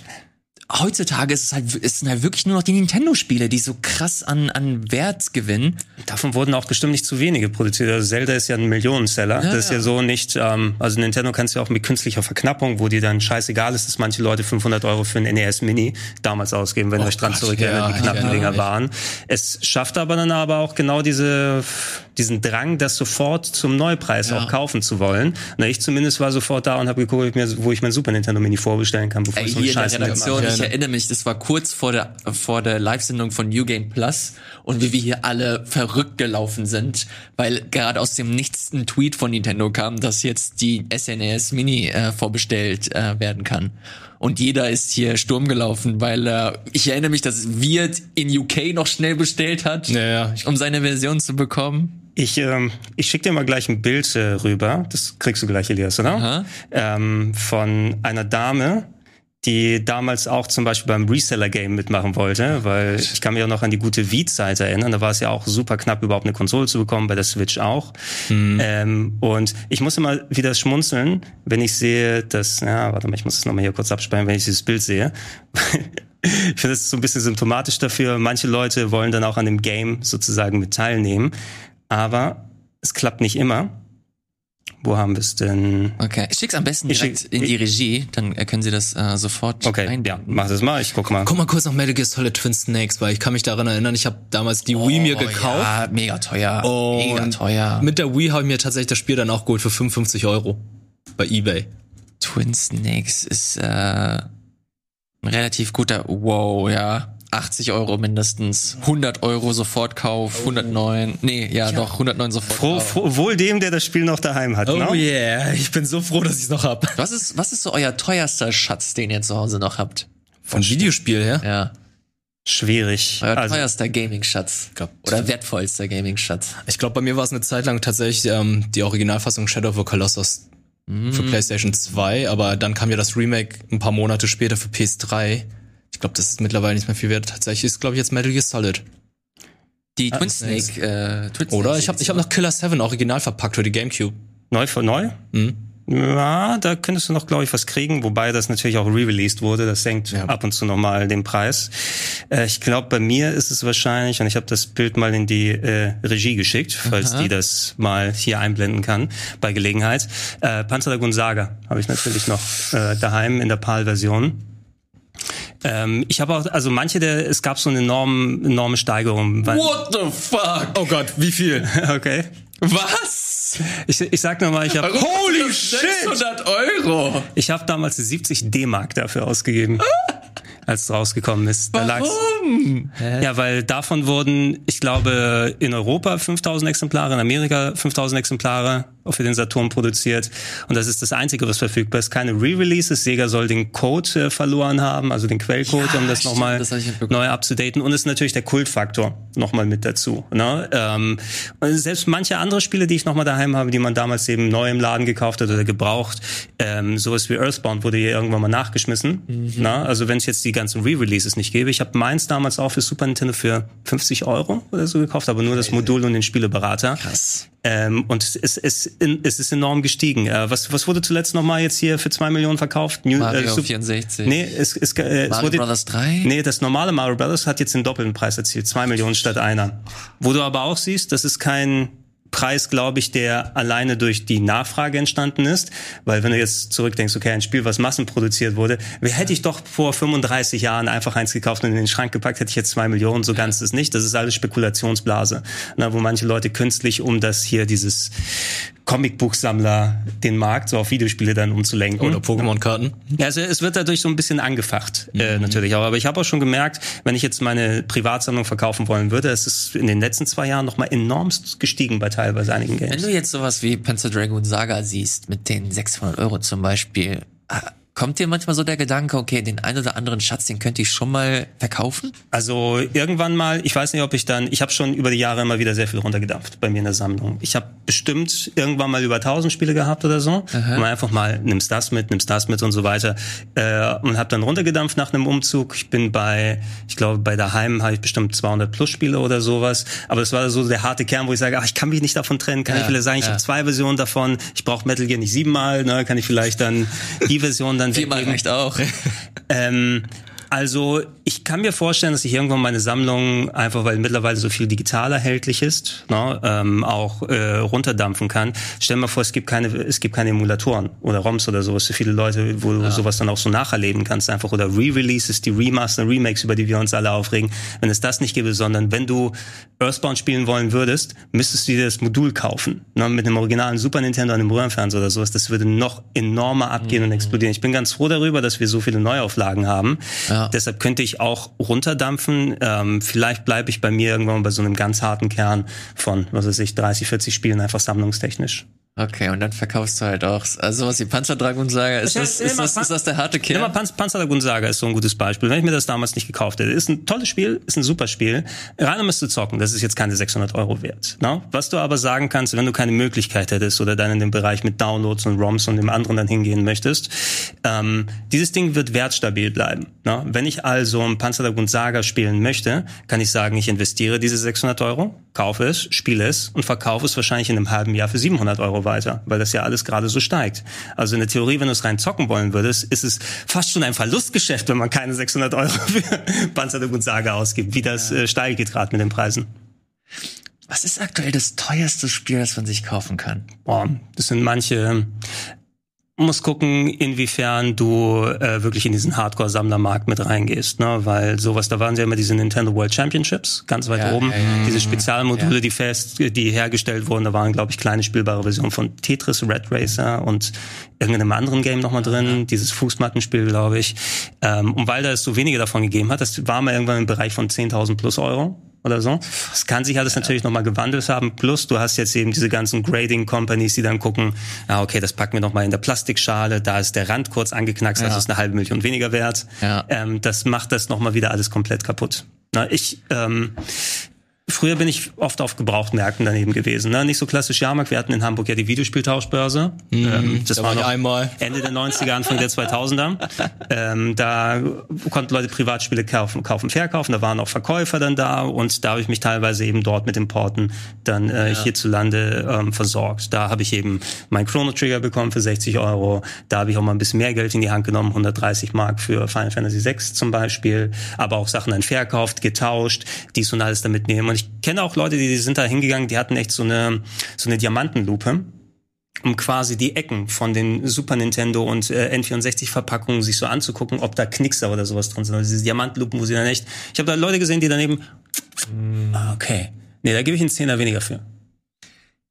heutzutage ist es halt, es sind halt wirklich nur noch die Nintendo-Spiele, die so krass an, an Wert gewinnen. Davon wurden auch bestimmt nicht zu wenige produziert. Also Zelda ist ja ein Millionenseller. Ja, das ist ja ja. so nicht, ähm, also Nintendo kannst du ja auch mit künstlicher Verknappung, wo dir dann scheißegal ist, dass manche Leute 500 Euro für ein NES Mini damals ausgeben, wenn ihr euch dran zurückerinnert, ja, wie knapp die Dinger waren. Es schafft aber dann aber auch genau diese, diesen Drang, das sofort zum Neupreis Ja. auch kaufen zu wollen. Na, ich zumindest war sofort da und habe geguckt, wo ich mein Super Nintendo Mini vorbestellen kann, bevor Ey, ich so eine hier in der Scheiße Redaktion, ich erinnere mich, das war kurz vor der, vor der Live-Sendung von New Game Plus und wie wir hier alle verrückt gelaufen sind, weil gerade aus dem Nichts ein Tweet von Nintendo kam, dass jetzt die SNES Mini äh, vorbestellt äh, werden kann. Und jeder ist hier Sturm gelaufen, weil äh, ich erinnere mich, dass Wirt in UK noch schnell bestellt hat, Ja, ja. Um seine Version zu bekommen. Ich, ähm, ich schicke dir mal gleich ein Bild äh, rüber. Das kriegst du gleich, Elias, oder? Ähm, von einer Dame, die damals auch zum Beispiel beim Reseller-Game mitmachen wollte, weil ich kann mich auch noch an die gute Beat-Zeit erinnern. Da war es ja auch super knapp, überhaupt eine Konsole zu bekommen, bei der Switch auch. Ähm, und ich muss immer wieder schmunzeln, wenn ich sehe, dass, ja, warte mal, ich muss es nochmal hier kurz abspeichern, wenn ich dieses Bild sehe. [laughs] Ich finde, das so ein bisschen symptomatisch dafür. Manche Leute wollen dann auch an dem Game sozusagen mit teilnehmen. Aber es klappt nicht immer. Wo haben wir es denn? Okay, ich schick's am besten direkt schick- in die Regie, dann können Sie das äh, sofort Okay, ja, einbinden. mach das mal. Ich guck mal. Guck mal kurz nach Metal Gear Solid Twin Snakes, weil ich kann mich daran erinnern, ich habe damals die Wii mir gekauft. Oh, Ja, mega teuer. mega Und teuer. Mit der Wii habe ich mir tatsächlich das Spiel dann auch geholt für 55 Euro bei eBay. Twin Snakes ist äh, ein relativ guter. Wow, ja. 80 Euro mindestens. 100 Euro Sofortkauf. 109. Nee, ja, doch, 109 Froh, Sofortkauf. froh, wohl dem, der das Spiel noch daheim hat. Oh ne? yeah, ich bin so froh, dass ich es noch hab. Was ist, was ist so euer teuerster Schatz, den ihr zu Hause noch habt? Von Videospiel her? Ja. Schwierig. Euer Also, teuerster Gaming-Schatz. Oder wertvollster Gaming-Schatz. Ich glaube, bei mir war es eine Zeit lang tatsächlich ähm, die Originalfassung Shadow of the Colossus für PlayStation 2, aber dann kam ja das Remake ein paar Monate später für PS3. Ich glaube, das ist mittlerweile nicht mehr viel wert. Tatsächlich ist, glaube ich, jetzt Metal Gear Solid. Die Twin Snakes. Snake, äh, Twin Oder? Snakes Ich habe ich hab noch Killer 7 original verpackt für die Gamecube. neu für neu? Mhm. Ja, da könntest du noch, glaube ich, was kriegen, wobei das natürlich auch re-released wurde. Das senkt Ja. ab und zu nochmal den Preis. Äh, ich glaube, bei mir ist es wahrscheinlich, und ich habe das Bild mal in die äh, Regie geschickt, falls die das mal hier einblenden kann, bei Gelegenheit. Äh, Panzerdragon Saga habe ich natürlich noch äh, daheim in der PAL-Version. Ähm, ich habe auch, also manche der, es gab so eine enorme, enorme Steigerung. What the fuck? Oh Gott, wie viel? [laughs] Okay. Was? Ich, ich sag nur mal, ich habe Holy shit! 600 Euro! Ich habe damals 70 D-Mark dafür ausgegeben, [laughs] als es rausgekommen ist. Da lag's- Warum? Ja, weil davon wurden, ich glaube, in Europa 5000 Exemplare, in Amerika 5000 Exemplare für den Saturn produziert. Und das ist das Einzige, was verfügbar ist. Keine Re-Releases. Sega soll den Code äh, verloren haben, also den Quellcode, Ja, um das nochmal neu abzudaten. Und es ist natürlich der Kultfaktor nochmal mit dazu. Ne? Ähm, und selbst manche andere Spiele, die ich nochmal daheim habe, die man damals eben neu im Laden gekauft hat oder gebraucht, ähm, sowas wie Earthbound wurde hier irgendwann mal nachgeschmissen. Mhm. Na? Also wenn es jetzt die ganzen Re-Releases nicht gäbe. Ich habe meins damals auch für Super Nintendo für 50 Euro oder so gekauft, aber nur das Modul und den Spieleberater. Krass. Ähm, und es, es, es, ist enorm gestiegen. Äh, was, was wurde zuletzt nochmal jetzt hier für zwei Millionen verkauft? New, Mario Sup- 64. Nee, es, es, äh, es Mario wurde, Brothers 3? Nee, das normale Mario Brothers hat jetzt den doppelten Preis erzielt. Zwei Millionen statt einer. Wo du aber auch siehst, das ist kein Preis, glaube ich, der alleine durch die Nachfrage entstanden ist. Weil wenn du jetzt zurückdenkst, okay, ein Spiel, was massenproduziert wurde, hätte ich doch vor 35 Jahren einfach eins gekauft und in den Schrank gepackt, hätte ich jetzt zwei Millionen, so ganz ist nicht. Das ist alles Spekulationsblase. Na, wo manche Leute künstlich, um das hier dieses Comicbuchsammler den Markt so auf Videospiele dann umzulenken. Oder Pokémon-Karten? Ja, also es wird dadurch so ein bisschen angefacht, äh, Mhm. natürlich auch. Aber ich habe auch schon gemerkt, wenn ich jetzt meine Privatsammlung verkaufen wollen würde, es ist in den letzten zwei Jahren nochmal enormst gestiegen bei teilweise einigen Wenn Games. du jetzt sowas wie Panzer Dragoon Saga siehst, mit den 600 Euro zum Beispiel, äh, kommt dir manchmal so der Gedanke, okay, den einen oder anderen Schatz, den könnte ich schon mal verkaufen? Also irgendwann mal, ich weiß nicht, ob ich dann, ich habe schon über die Jahre immer wieder sehr viel runtergedampft bei mir in der Sammlung. Ich habe bestimmt irgendwann mal über 1000 Spiele gehabt oder so. Und einfach mal, nimmst das mit, nimmst das mit und so weiter. Äh, und habe dann runtergedampft nach einem Umzug. Ich bin bei, ich glaube, bei daheim habe ich bestimmt 200 plus Spiele oder sowas. Aber das war so der harte Kern, wo ich sage, ach, ich kann mich nicht davon trennen. Kann Ja, ich vielleicht sagen, ich ja. habe zwei Versionen davon. Ich brauche Metal Gear nicht siebenmal. Ne? Kann ich vielleicht dann die Version dann Viermal reicht auch. [laughs] Ähm, Also ich kann mir vorstellen, dass ich irgendwann meine Sammlung einfach, weil mittlerweile so viel digital erhältlich ist, ne, ähm, auch äh, runterdampfen kann. Stell dir mal vor, es gibt keine, es gibt keine Emulatoren oder ROMs oder sowas für viele Leute, wo du sowas dann auch so nacherleben kannst einfach oder Re-Releases, die Remaster, Remakes, über die wir uns alle aufregen. Wenn es das nicht gäbe, sondern wenn du Earthbound spielen wollen würdest, müsstest du dir das Modul kaufen. Ne, mit einem originalen Super Nintendo und einem Röhrenfernseher oder sowas. Das würde noch enormer abgehen und explodieren. Ich bin ganz froh darüber, dass wir so viele Neuauflagen haben. Ja. Deshalb könnte ich auch runterdampfen. Ähm, vielleicht bleibe ich bei mir irgendwann bei so einem ganz harten Kern von, was weiß ich, 30, 40 Spielen einfach sammlungstechnisch. Okay, und dann verkaufst du halt auch, also was die Panzerdragon Saga, ist das, ist das, ist das der harte Kern? Panz Panzerdragon Saga ist so ein gutes Beispiel. Wenn ich mir das damals nicht gekauft hätte, ist ein tolles Spiel, ist ein super Spiel. Rainer müsste zocken, das ist jetzt keine 600 Euro wert. Ne? Was du aber sagen kannst, wenn du keine Möglichkeit hättest oder dann in dem Bereich mit Downloads und ROMs und dem anderen dann hingehen möchtest, ähm, dieses Ding wird wertstabil bleiben. Ne? Wenn ich also ein Panzerdragon Saga spielen möchte, kann ich sagen, ich investiere diese 600 Euro, kaufe es, spiele es und verkaufe es wahrscheinlich in einem halben Jahr für 700 Euro weiter, weil das ja alles gerade so steigt. Also in der Theorie, wenn du es rein zocken wollen würdest, ist es fast schon ein Verlustgeschäft, wenn man keine 600 Euro für [laughs] Panzerdragon Saga ausgibt. Wie das äh, steigt gerade mit den Preisen. Was ist aktuell das teuerste Spiel, das man sich kaufen kann? Boah, das sind manche. Man muss gucken, inwiefern du äh, wirklich in diesen Hardcore-Sammlermarkt mit reingehst, ne? Weil sowas, da waren ja immer diese Nintendo World Championships, ganz weit Ja, oben. ja, ja, diese Spezialmodule, die fest, die hergestellt wurden, da waren, glaube ich, kleine spielbare Versionen von Tetris, Red Racer und irgendeinem anderen Game nochmal drin, dieses Fußmattenspiel, glaube ich. Ähm, und weil da es so wenige davon gegeben hat, das war mal irgendwann im Bereich von 10.000 plus Euro oder so. Das kann sich alles natürlich nochmal gewandelt haben. Plus du hast jetzt eben diese ganzen Grading Companies, die dann gucken, ah, okay, das packen wir nochmal in der Plastikschale, da ist der Rand kurz angeknackst, also ist eine halbe Million weniger wert. Ja. Ähm, das macht das nochmal wieder alles komplett kaputt. Na, ich, ähm, Früher bin ich oft auf Gebrauchtmärkten daneben gewesen. Ne? Nicht so klassisch Jahrmarkt. Wir hatten in Hamburg ja die Videospieltauschbörse. ähm, das da war noch einmal. Ende der 90er, Anfang der 2000er. ähm, da konnten Leute Privatspiele kaufen, kaufen, verkaufen. Da waren auch Verkäufer dann da und da habe ich mich teilweise eben dort mit Importen dann äh, hierzulande ähm, versorgt. Da habe ich eben meinen Chrono Trigger bekommen für 60 Euro. Da habe ich auch mal ein bisschen mehr Geld in die Hand genommen, 130 Mark für Final Fantasy VI zum Beispiel. Aber auch Sachen dann verkauft, getauscht, dies und alles damit nehmen. Und ich kenne auch Leute, die, die sind da hingegangen, die hatten echt so eine, so eine Diamantenlupe um quasi die Ecken von den Super Nintendo und äh, N64-Verpackungen sich so anzugucken, ob da Knickser oder sowas drin sind. Also diese Diamantlupen, wo sie dann echt... Ich habe da Leute gesehen, die daneben... Ah, okay. Nee, da gebe ich einen Zehner weniger für.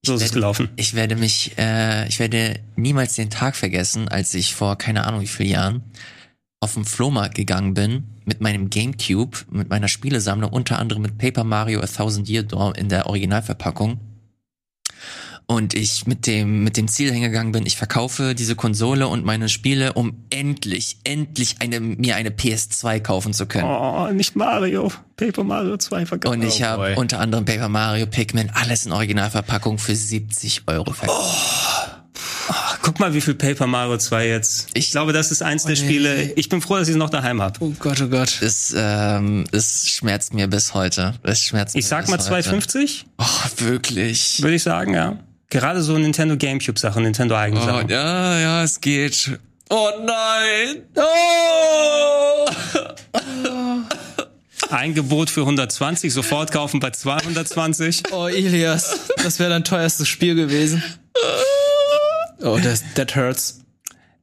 So ist es gelaufen. Ich werde mich, äh, ich werde niemals den Tag vergessen, als ich vor keine Ahnung wie vielen Jahren auf den Flohmarkt gegangen bin mit meinem Gamecube, mit meiner Spielesammlung, unter anderem mit Paper Mario A Thousand Year Door in der Originalverpackung. Und ich mit dem, mit dem Ziel hingegangen bin, ich verkaufe diese Konsole und meine Spiele, um endlich, endlich eine, mir eine PS2 kaufen zu können. Oh, nicht Mario. Paper Mario 2 verkauft. Und ich Oh habe unter anderem Paper Mario, Pikmin, alles in Originalverpackung für 70 Euro verkauft. Guck mal, wie viel Paper Mario 2 jetzt. Ich, Ich- glaube, das ist eins der Spiele. Ich bin froh, dass ich es noch daheim habe. Oh Gott, oh Gott. Es, ähm, es schmerzt mir bis heute. Es schmerzt Ich mir sag bis mal heute. 2,50, Oh, wirklich. würde ich sagen, ja. Gerade so Nintendo Gamecube Sachen, Nintendo Oh, Eigensachen. ja, ja, es geht. Oh nein! Oh! [laughs] Ein Gebot für 120, sofort kaufen bei 220. Oh, Elias, das wäre dein teuerstes Spiel gewesen. [laughs] Oh, das, that hurts.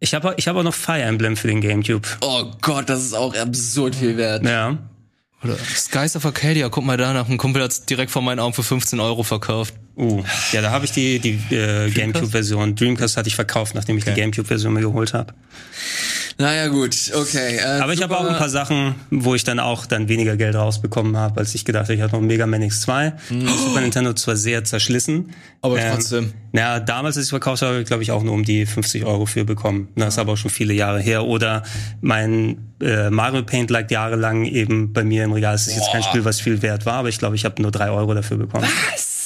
Ich habe ich hab auch noch Fire Emblem für den Gamecube. Oh Gott, das ist auch absurd viel wert. Ja. Oder Skies of Arcadia, guck mal da nach. Ein Kumpel hat's direkt vor meinen Augen für 15 Euro verkauft. Uh, ja, da habe ich die, die äh, Gamecube-Version. Dreamcast hatte ich verkauft, nachdem ich die Gamecube-Version mir geholt habe. Naja, gut, okay. Äh, Aber ich habe auch ein paar Sachen, wo ich dann auch dann weniger Geld rausbekommen habe, als ich gedacht habe. Ich hatte noch Mega Man X2. Die Super Nintendo zwar sehr zerschlissen. Aber trotzdem. Ja, damals, als ich es verkauft habe, glaube ich auch nur um die 50 Euro für bekommen. Das ist aber auch schon viele Jahre her. Oder mein äh, Mario Paint lag jahrelang eben bei mir im Regal. Es ist jetzt kein Spiel, was viel wert war, aber ich glaube, ich habe nur drei Euro dafür bekommen. Was?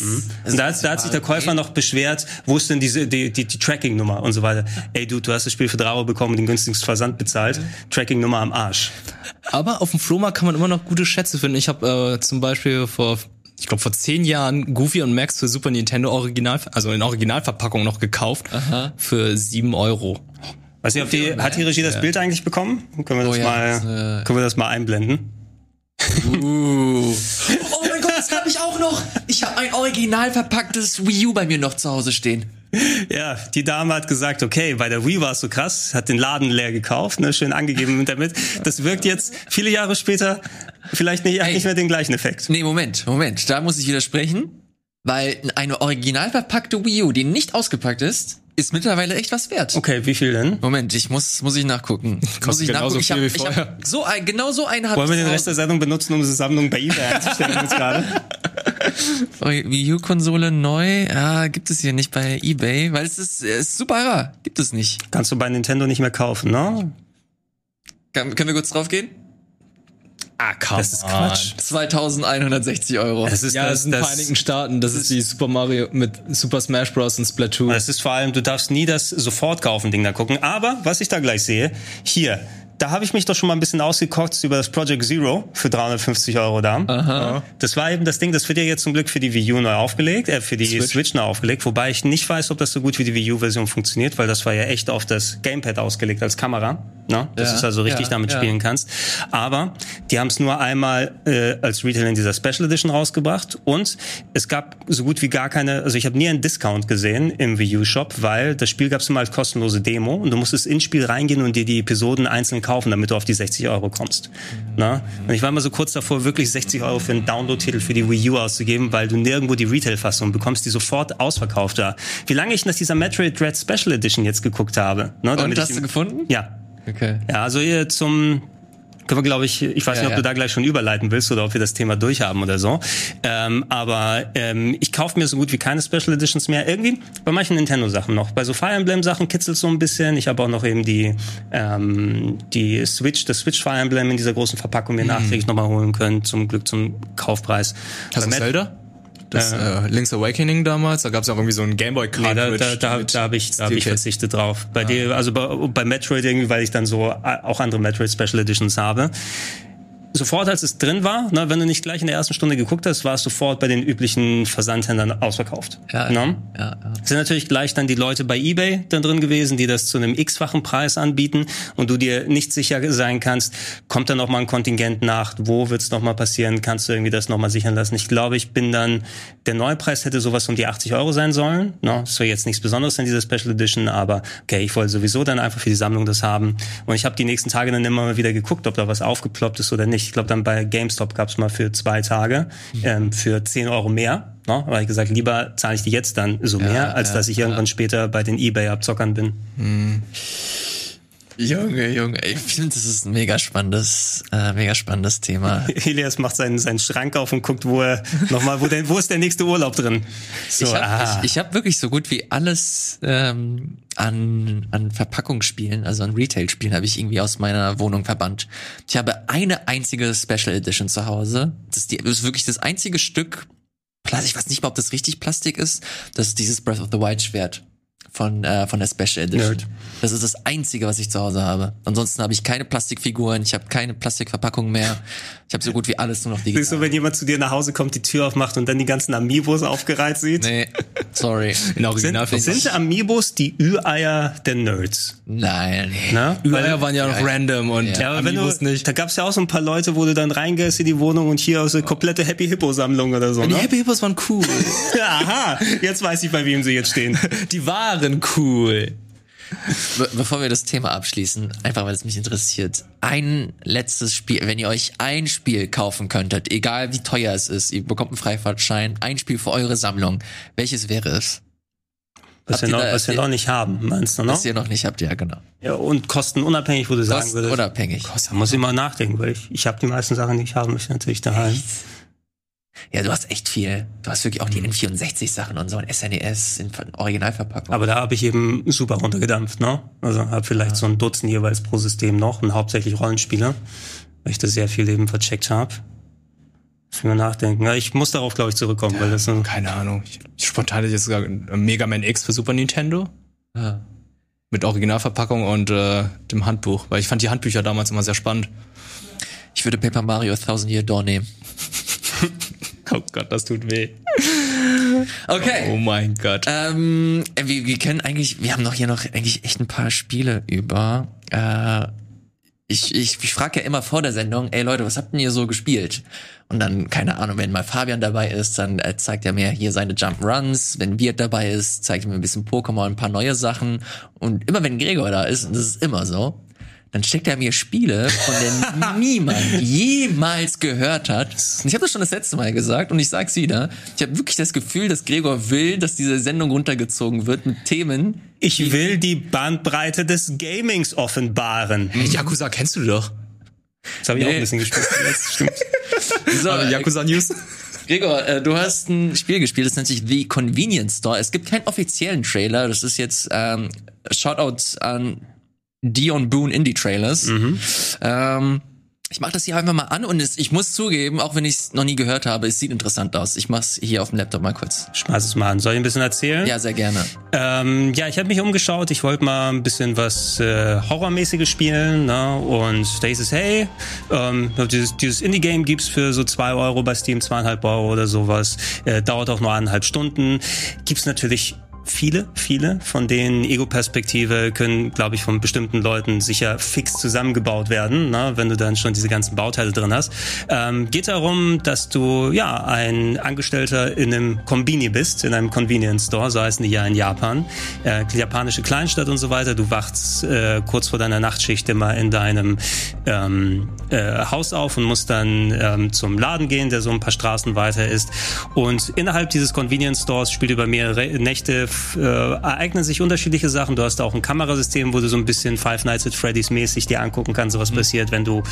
Und da, hat- da hat sich der Käufer noch beschwert, wo ist denn diese, die, die, die Tracking-Nummer und so weiter. Ey, du, du hast das Spiel für drei Euro bekommen und den günstigsten Versand bezahlt. Tracking-Nummer am Arsch. Aber auf dem Flohmarkt kann man immer noch gute Schätze finden. Ich habe äh, zum Beispiel vor, ich glaube vor zehn Jahren Goofy und Max für Super Nintendo Original, also in Originalverpackung noch gekauft für sieben Euro. Weiß nicht, ob die, hat die Regie das Bild eigentlich bekommen? Können wir das, Oh ja, mal, das, äh, können wir das mal einblenden? Uh. [laughs] Oh mein Gott, das habe ich auch noch. Ich habe ein original verpacktes Wii U bei mir noch zu Hause stehen. Ja, die Dame hat gesagt, okay, bei der Wii war es so krass, hat den Laden leer gekauft, ne, schön angegeben [laughs] damit. Das wirkt jetzt viele Jahre später vielleicht nicht, hat Ey. nicht mehr den gleichen Effekt. Nee, Moment, Moment, da muss ich widersprechen, weil eine original verpackte Wii U, die nicht ausgepackt ist, ist mittlerweile echt was wert. Okay, wie viel denn? Moment, ich muss muss ich nachgucken. muss ich genauso nachgucken. Ich viel hab, so ein, genau so einen habe Wollen wir den Rest der Sendung benutzen, um diese Sammlung bei eBay einzustellen jetzt gerade? Wii U Konsole neu, ah, gibt es hier nicht bei eBay, weil es ist, es ist super rar. Gibt es nicht. Kannst du bei Nintendo nicht mehr kaufen, ne? Kann, können wir kurz drauf gehen? Ah, komm. Das ist Quatsch. 2160 Euro. Es ist Ja, das das, ist in den das, Vereinigten Staaten. Das ist die Super Mario mit Super Smash Bros. und Splatoon. Es ist vor allem, du darfst nie das sofort kaufen Ding da gucken. Aber was ich da gleich sehe, hier, da habe ich mich doch schon mal ein bisschen ausgekotzt über das Project Zero für 350 Euro da. Aha. Das war eben das Ding, das wird ja jetzt zum Glück für die Wii U neu aufgelegt, äh, für die Switch. neu aufgelegt, wobei ich nicht weiß, ob das so gut wie die Wii U-Version funktioniert, weil das war ja echt auf das Gamepad ausgelegt als Kamera. Ne? Das Ja, ist also richtig ja, damit ja. spielen kannst. Aber die haben es nur einmal äh, als Retail in dieser Special Edition rausgebracht und es gab so gut wie gar keine, also ich habe nie einen Discount gesehen im Wii U Shop, weil das Spiel gab es immer als kostenlose Demo und du musstest ins Spiel reingehen und dir die Episoden einzeln kaufen, damit du auf die 60 Euro kommst. Na? Und ich war immer so kurz davor, wirklich 60 Euro für einen Download-Titel für die Wii U auszugeben, weil du nirgendwo die Retail-Fassung bekommst, die sofort ausverkauft war. Wie lange ich nach dieser Metroid Dread Special Edition jetzt geguckt habe. Ne, damit Und hast du gefunden? Ja, Okay. ja, also ihr zum können wir, glaube ich, ich weiß Ja, nicht, ob ja. du da gleich schon überleiten willst oder ob wir das Thema durchhaben oder so. Ähm, aber ähm, ich kaufe mir so gut wie keine Special Editions mehr. Irgendwie bei manchen Nintendo-Sachen noch. Bei so Fire Emblem-Sachen kitzelt so ein bisschen. Ich habe auch noch eben die ähm, die Switch, das Switch Fire Emblem in dieser großen Verpackung mir nachträglich nochmal holen können. Zum Glück zum Kaufpreis. Hast du Bei Met- Zelda? Das äh, Link's Awakening damals, da gab es auch irgendwie so ein Gameboy Nee, da, Cartridge. da, da, da habe ich, da hab ich verzichtet drauf. Bei dir, also bei, bei Metroid irgendwie, weil ich dann so äh, auch andere Metroid Special Editions habe. Sofort, als es drin war, ne, wenn du nicht gleich in der ersten Stunde geguckt hast, war es sofort bei den üblichen Versandhändlern ausverkauft. Ja, Ne? ja, ja. sind natürlich gleich dann die Leute bei eBay dann drin gewesen, die das zu einem x-fachen Preis anbieten und du dir nicht sicher sein kannst, kommt da noch mal ein Kontingent nach, wo wird's noch mal passieren, kannst du irgendwie das noch mal sichern lassen. Ich glaube, ich bin dann, der Neupreis hätte sowas um die 80 Euro sein sollen. Ne? Das war jetzt nichts Besonderes in dieser Special Edition, aber okay, ich wollte sowieso dann einfach für die Sammlung das haben. Und ich habe die nächsten Tage dann immer mal wieder geguckt, ob da was aufgeploppt ist oder nicht. Ich glaube, dann bei GameStop gab's mal für zwei Tage ähm, für 10 Euro mehr. Ne? Aber ich gesagt, lieber zahle ich die jetzt dann so mehr, als ja, dass ich irgendwann später bei den Ebay-Abzockern bin. Junge, Junge, ich finde, das ist ein mega spannendes, äh, mega spannendes Thema. [laughs] Elias macht seinen, seinen Schrank auf und guckt, wo er nochmal, wo, denn, wo ist der nächste Urlaub drin? So, ich habe ah. ich, ich hab wirklich so gut wie alles ähm, an, an Verpackungsspielen, also an Retail-Spielen, habe ich irgendwie aus meiner Wohnung verbannt. Ich habe eine einzige Special Edition zu Hause. Das ist, die, das ist wirklich das einzige Stück Plastik. Ich weiß nicht mal, ob das richtig Plastik ist. Das ist dieses Breath of the Wild Schwert von äh, von der Special Edition. Nerd. Das ist das einzige, was ich zu Hause habe. Ansonsten habe ich keine Plastikfiguren, ich habe keine Plastikverpackung mehr. Ich habe so gut wie alles nur noch digital. Siehst du, wenn jemand zu dir nach Hause kommt, die Tür aufmacht und dann die ganzen Amiibos aufgereiht sieht? Nee, sorry. [laughs] In Sind, Originalverpackung. sind Amiibos die Ü-Eier der Nerds? Nein. Ne? Ü-Eier waren ja noch Ja. random und Ja, Ja, aber wenn du, Amiibos nicht. da gab's ja auch so ein paar Leute, wo du dann reingehst in die Wohnung und hier aus eine komplette Happy Hippo Sammlung oder so, Die ne? Happy Hippos waren cool. [laughs] Aha, jetzt weiß ich, bei wem sie jetzt stehen. Die waren cool. Be bevor wir das Thema abschließen, einfach weil es mich interessiert. Ein letztes Spiel, wenn ihr euch ein Spiel kaufen könntet, egal wie teuer es ist, ihr bekommt einen Freifahrtschein, ein Spiel für eure Sammlung, welches wäre es? Was, wir noch, da- was wir noch nicht haben, meinst du, ne? Was ihr noch nicht habt, ja genau. Ja, und kostenunabhängig, wo du sagen Kosten würdest. unabhängig. Da muss ich mal nachdenken, weil ich, ich habe die meisten Sachen, die ich haben möchte, natürlich daheim. Ja, du hast echt viel. Du hast wirklich auch die N64-Sachen und so ein SNES in Originalverpackung. Aber da habe ich eben super runtergedampft, ne? Also habe vielleicht so ein Dutzend jeweils pro System noch und hauptsächlich Rollenspiele, weil ich da sehr viel eben vercheckt habe. Muss mir nachdenken. Ja, ich muss darauf, glaube ich, zurückkommen, weil das so Keine Ahnung. Ich, spontan ich jetzt sogar Mega Man X für Super Nintendo. Ja. Mit Originalverpackung und äh, dem Handbuch. Weil ich fand die Handbücher damals immer sehr spannend. Ich würde Paper Mario Thousand Year Door nehmen. [laughs] Oh Gott, das tut weh. Okay. Oh mein Gott. Ähm, äh, wir, wir können eigentlich, wir haben noch hier noch eigentlich echt ein paar Spiele über. Äh, ich, ich, ich frage ja immer vor der Sendung, ey Leute, was habt denn ihr so gespielt? Und dann, keine Ahnung, wenn mal Fabian dabei ist, dann äh, zeigt er mir hier seine Jump Runs. Wenn Wirt dabei ist, zeigt er mir ein bisschen Pokémon, ein paar neue Sachen. Und immer wenn Gregor da ist, und das ist immer so, dann steckt er mir Spiele, von denen [laughs] niemand jemals gehört hat. Und ich habe das schon das letzte Mal gesagt und ich sag's wieder. Ich habe wirklich das Gefühl, dass Gregor will, dass diese Sendung runtergezogen wird mit Themen. Ich will die Bandbreite des Gamings offenbaren. Yakuza kennst du doch. Das habe ich auch Nee. ein bisschen gespielt. [laughs] Das stimmt. So, Also Yakuza News. Gregor, äh, du hast ein Spiel gespielt, das nennt sich The Convenience Store. Es gibt keinen offiziellen Trailer. Das ist jetzt ähm, Shoutouts an Dion Boone Indie Trailers. Ähm, ich mache das hier einfach mal an und es, ich muss zugeben, auch wenn ich es noch nie gehört habe, es sieht interessant aus. Ich mach's hier auf dem Laptop mal kurz. Schmeiß es mal an. Soll ich ein bisschen erzählen? Ja, sehr gerne. Ähm, ja, ich habe mich umgeschaut. Ich wollte mal ein bisschen was äh, Horrormäßiges spielen. Ne? Und da hieß es, hey, ähm, dieses, dieses Indie-Game gibt's für so zwei Euro bei Steam, zweieinhalb Euro oder sowas. Äh, dauert auch nur eineinhalb Stunden. Gibt's natürlich viele, viele von denen Ego-Perspektive können, glaube ich, von bestimmten Leuten sicher fix zusammengebaut werden, ne, wenn du dann schon diese ganzen Bauteile drin hast. Ähm, geht darum, dass du ja ein Angestellter in einem Kombini bist, in einem Convenience Store, so heißen die ja in Japan, äh, japanische Kleinstadt und so weiter. Du wachst äh, kurz vor deiner Nachtschicht immer in deinem ähm, äh, Haus auf und musst dann ähm, zum Laden gehen, der so ein paar Straßen weiter ist. Und innerhalb dieses Convenience Stores spielt über mehrere Nächte äh, ereignen sich unterschiedliche Sachen. Du hast auch ein Kamerasystem, wo du so ein bisschen Five Nights at Freddy's mäßig dir angucken kannst, was passiert, wenn du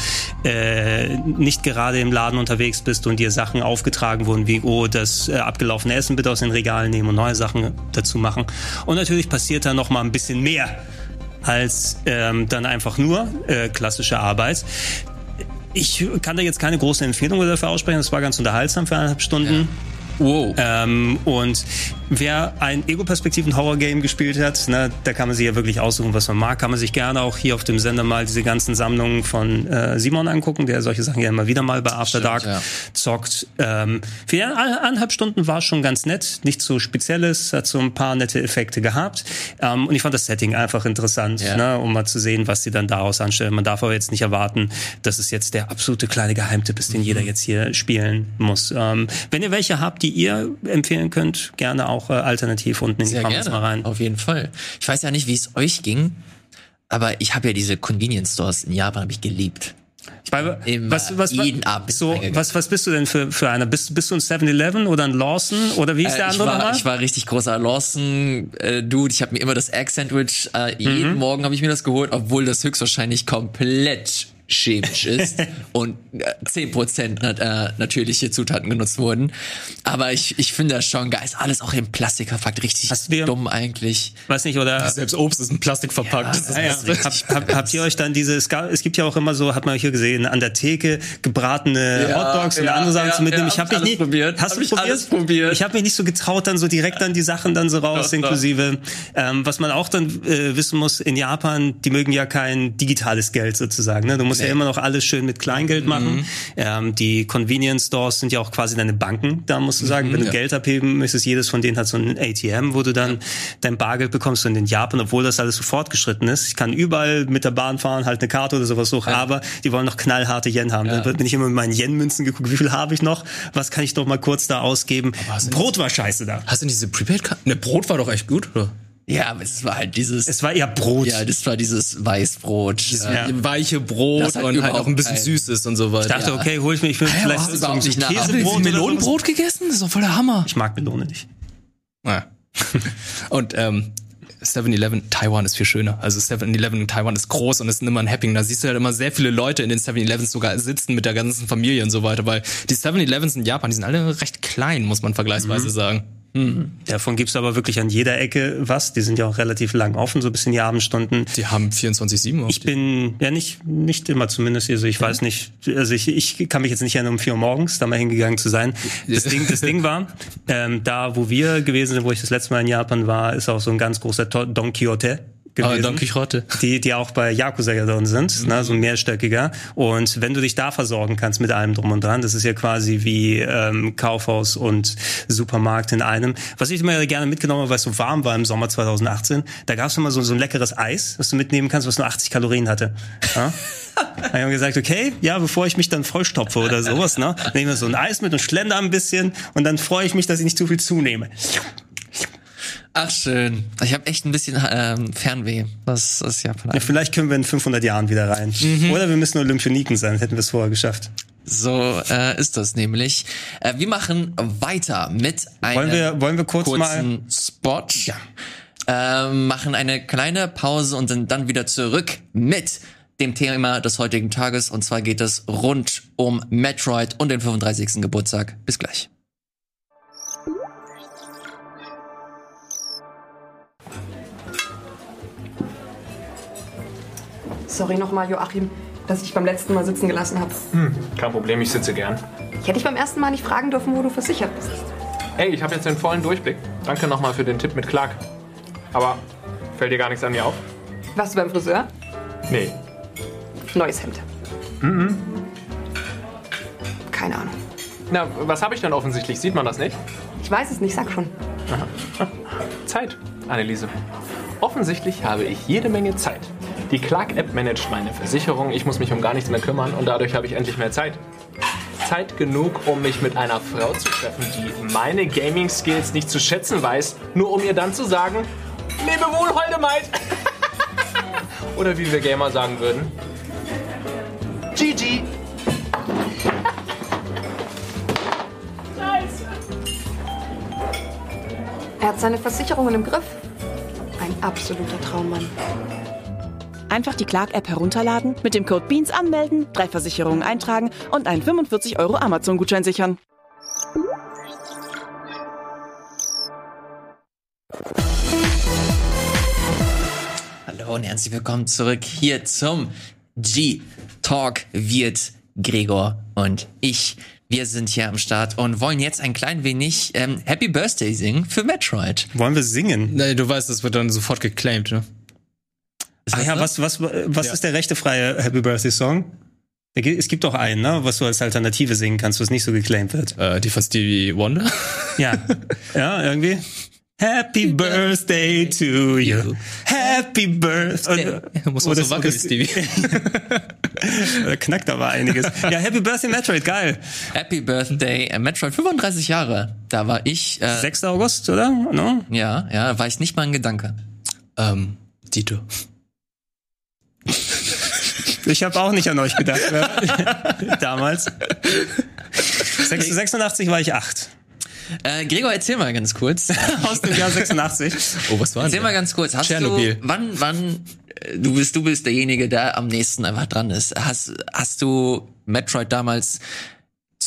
äh, nicht gerade im Laden unterwegs bist und dir Sachen aufgetragen wurden, wie oh, das äh, abgelaufene Essen bitte aus den Regalen nehmen und neue Sachen dazu machen. Und natürlich passiert da noch mal ein bisschen mehr als ähm, dann einfach nur äh, klassische Arbeit. Ich kann da jetzt keine große Empfehlung dafür aussprechen. Das war ganz unterhaltsam für eineinhalb Stunden. Wow. Ähm, und wer ein Ego-Perspektiven-Horror-Game gespielt hat, ne, da kann man sich ja wirklich aussuchen, was man mag. Kann man sich gerne auch hier auf dem Sender mal diese ganzen Sammlungen von äh, Simon angucken, der solche Sachen ja immer wieder mal bei After Stimmt, Dark ja. zockt. Ähm, für eineinhalb Stunden war es schon ganz nett. Nichts so Spezielles, hat so ein paar nette Effekte gehabt. Ähm, und ich fand das Setting einfach interessant, Ja. ne, um mal zu sehen, was die dann daraus anstellen. Man darf aber jetzt nicht erwarten, dass es jetzt der absolute kleine Geheimtipp ist, den Mhm. jeder jetzt hier spielen muss. Ähm, wenn ihr welche habt, die ihr empfehlen könnt, gerne auch äh, alternativ unten in die Comments gerne. mal rein. Auf jeden Fall. Ich weiß ja nicht, wie es euch ging, aber ich habe ja diese Convenience Stores in Japan habe ich geliebt. Ich meine, Immer was, was, jeden Abend so, was, was bist du denn für, für einer? Bist, bist du ein 7-Eleven oder ein Lawson? Oder wie ist der Äh, ich, andere war, nochmal? ich war richtig großer Lawson-Dude. ich habe mir immer das Egg-Sandwich, äh, Mhm. jeden Morgen habe ich mir das geholt, obwohl das höchstwahrscheinlich komplett chemisch ist [laughs] und äh, 10% nat äh, natürliche Zutaten genutzt wurden. Aber ich, ich finde das schon geil. Ist alles auch im Plastik verpackt. Richtig Hast du dir- dumm eigentlich. Weiß nicht, oder? Selbst Obst ist in Plastik verpackt. Ist Ja, ja. Hab, hab, habt ihr euch dann diese, es, gab, es gibt ja auch immer so, hat man hier gesehen, an der Theke gebratene Ja, Hotdogs und ja, andere Sachen ja, zu mitnehmen. ja, ich habe hab mich nie alles probiert. Hast Hab du ich probiert? alles probiert. Ich habe mich nicht so getraut, dann so direkt dann die Sachen dann so raus, Doch, doch. inklusive. Ähm, was man auch dann äh, wissen muss, in Japan, die mögen ja kein digitales Geld sozusagen. Ne? Du musst ja immer noch alles schön mit Kleingeld Mhm. machen. Ähm, die Convenience Stores sind ja auch quasi deine Banken, da musst du sagen. Wenn du Mhm, ja. Geld abheben möchtest, jedes von denen hat so ein ATM, wo du dann dein Bargeld bekommst. Und in Japan, obwohl das alles so fortgeschritten ist, ich kann überall mit der Bahn fahren, halt eine Karte oder sowas suchen, aber die wollen noch knallharte Yen haben. Da bin ich immer mit meinen Yen-Münzen geguckt, wie viel habe ich noch? Was kann ich doch mal kurz da ausgeben? Brot war scheiße da. Hast du diese Prepaid-Karte? Ne, Brot war doch echt gut, oder? Ja, aber es war halt dieses. Es war eher Brot. ja, das war dieses Weißbrot. äh, Ja. Weiche Brot Das und halt auch ein bisschen kein- Süßes und so weiter. Ich dachte, okay, hol ich mir, ich will Ja, vielleicht so, überhaupt so nicht Käsebrot dieses. Melonenbrot gegessen? Das ist doch voll der Hammer. Ich mag Melone nicht. Ja. [laughs] und ähm, 7-Eleven Taiwan ist viel schöner. Also 7-Eleven in Taiwan ist groß und ist immer ein Happening. Da siehst du halt immer sehr viele Leute in den 7-Elevens sogar sitzen mit der ganzen Familie und so weiter, weil die 7-Elevens in Japan, die sind alle recht klein, muss man vergleichsweise sagen. Davon gibt's aber wirklich an jeder Ecke was. Die sind ja auch relativ lang offen, so bis in die Abendstunden. Die haben 24-7 auf Ich bin, ja nicht, nicht immer zumindest, also ich weiß nicht, also ich, ich kann mich jetzt nicht erinnern, um vier Uhr morgens da mal hingegangen zu sein. Das Ding, das Ding war, ähm, da wo wir gewesen sind, wo ich das letzte Mal in Japan war, ist auch so ein ganz großer Don Quixote gewesen. Don Quixote. Die, die auch bei Yakuza ja drin sind, ne, so ein mehrstöckiger. Und wenn du dich da versorgen kannst mit allem drum und dran, das ist ja quasi wie ähm, Kaufhaus und Supermarkt in einem. Was ich immer gerne mitgenommen habe, weil es so warm war im Sommer 2018, da gab es immer so, so ein leckeres Eis, was du mitnehmen kannst, was nur 80 Kalorien hatte. Ja? [laughs] Da haben wir gesagt, okay, ja, bevor ich mich dann vollstopfe oder sowas, ne, nehme ich so ein Eis mit und schlender ein bisschen und dann freue ich mich, dass ich nicht zu viel zunehme. Ach schön. Ich habe echt ein bisschen ähm, Fernweh. Das ist ja von Ja, vielleicht können wir in 500 Jahren wieder rein. Oder wir müssen Olympioniken sein, hätten wir es vorher geschafft. So äh, ist das nämlich. Äh, wir machen weiter mit einem Wollen wir, wollen wir kurz kurzen mal... Spot. Ja. Ähm, machen eine kleine Pause und sind dann wieder zurück mit dem Thema des heutigen Tages. Und zwar geht es rund um Metroid und den 35. Geburtstag. Bis gleich. Sorry nochmal, Joachim, dass ich dich beim letzten Mal sitzen gelassen habe. Kein Problem, ich sitze gern. Ich hätte dich beim ersten Mal nicht fragen dürfen, wo du versichert bist. Ey, ich habe jetzt den vollen Durchblick. Danke nochmal für den Tipp mit Clark. Aber fällt dir gar nichts an mir auf? Warst du beim Friseur? Nee. Neues Hemd. Keine Ahnung. Na, was habe ich denn offensichtlich? Sieht man das nicht? Ich weiß es nicht, sag schon. [laughs] Zeit, Anneliese. Offensichtlich habe ich jede Menge Zeit. Die Clark-App managt meine Versicherung, ich muss mich um gar nichts mehr kümmern und dadurch habe ich endlich mehr Zeit. Zeit genug, um mich mit einer Frau zu treffen, die meine Gaming-Skills nicht zu schätzen weiß, nur um ihr dann zu sagen, lebe wohl, holde Maid. [laughs] Oder wie wir Gamer sagen würden, GG. Er hat seine Versicherungen im Griff. Ein absoluter Traummann. Einfach die Clark-App herunterladen, mit dem Code BEANS anmelden, drei Versicherungen eintragen und einen 45 Euro Amazon-Gutschein sichern. Hallo und herzlich willkommen zurück hier zum G-Talk wird Gregor und ich. Wir sind hier am Start und wollen jetzt ein klein wenig ähm, Happy Birthday singen für Metroid. Wollen wir singen? Nee, du weißt, das wird dann sofort geclaimed, ne? Ist Ah ja, so? was, was, was Ja. ist der rechtefreie Happy Birthday Song? Es gibt doch einen, ne, was du als Alternative singen kannst, was nicht so geclaimed wird. Äh, die von Stevie Wonder. Ja. [laughs] ja, irgendwie. Happy Birthday to you. Happy Birthday. Muss man so wackeln Stevie. [laughs] Da knackt aber einiges. Ja, Happy Birthday Metroid, geil. Happy Birthday äh, Metroid 35 Jahre. Da war ich, äh, 6. August, oder? No? ja, ja, war ich nicht mal ein Gedanke. ähm, Dito. [laughs] Ich habe auch nicht an euch gedacht. Ne? [laughs] Damals. Sechs- 86 war ich 8. Äh, Gregor, erzähl mal ganz kurz. [laughs] Aus dem Jahr 86. Oh, was war Erzähl denn? mal ganz kurz. Hast Tschernobyl. du, wann, wann, äh, du bist, du bist derjenige, der am nächsten einfach dran ist. Hast, hast du Metroid damals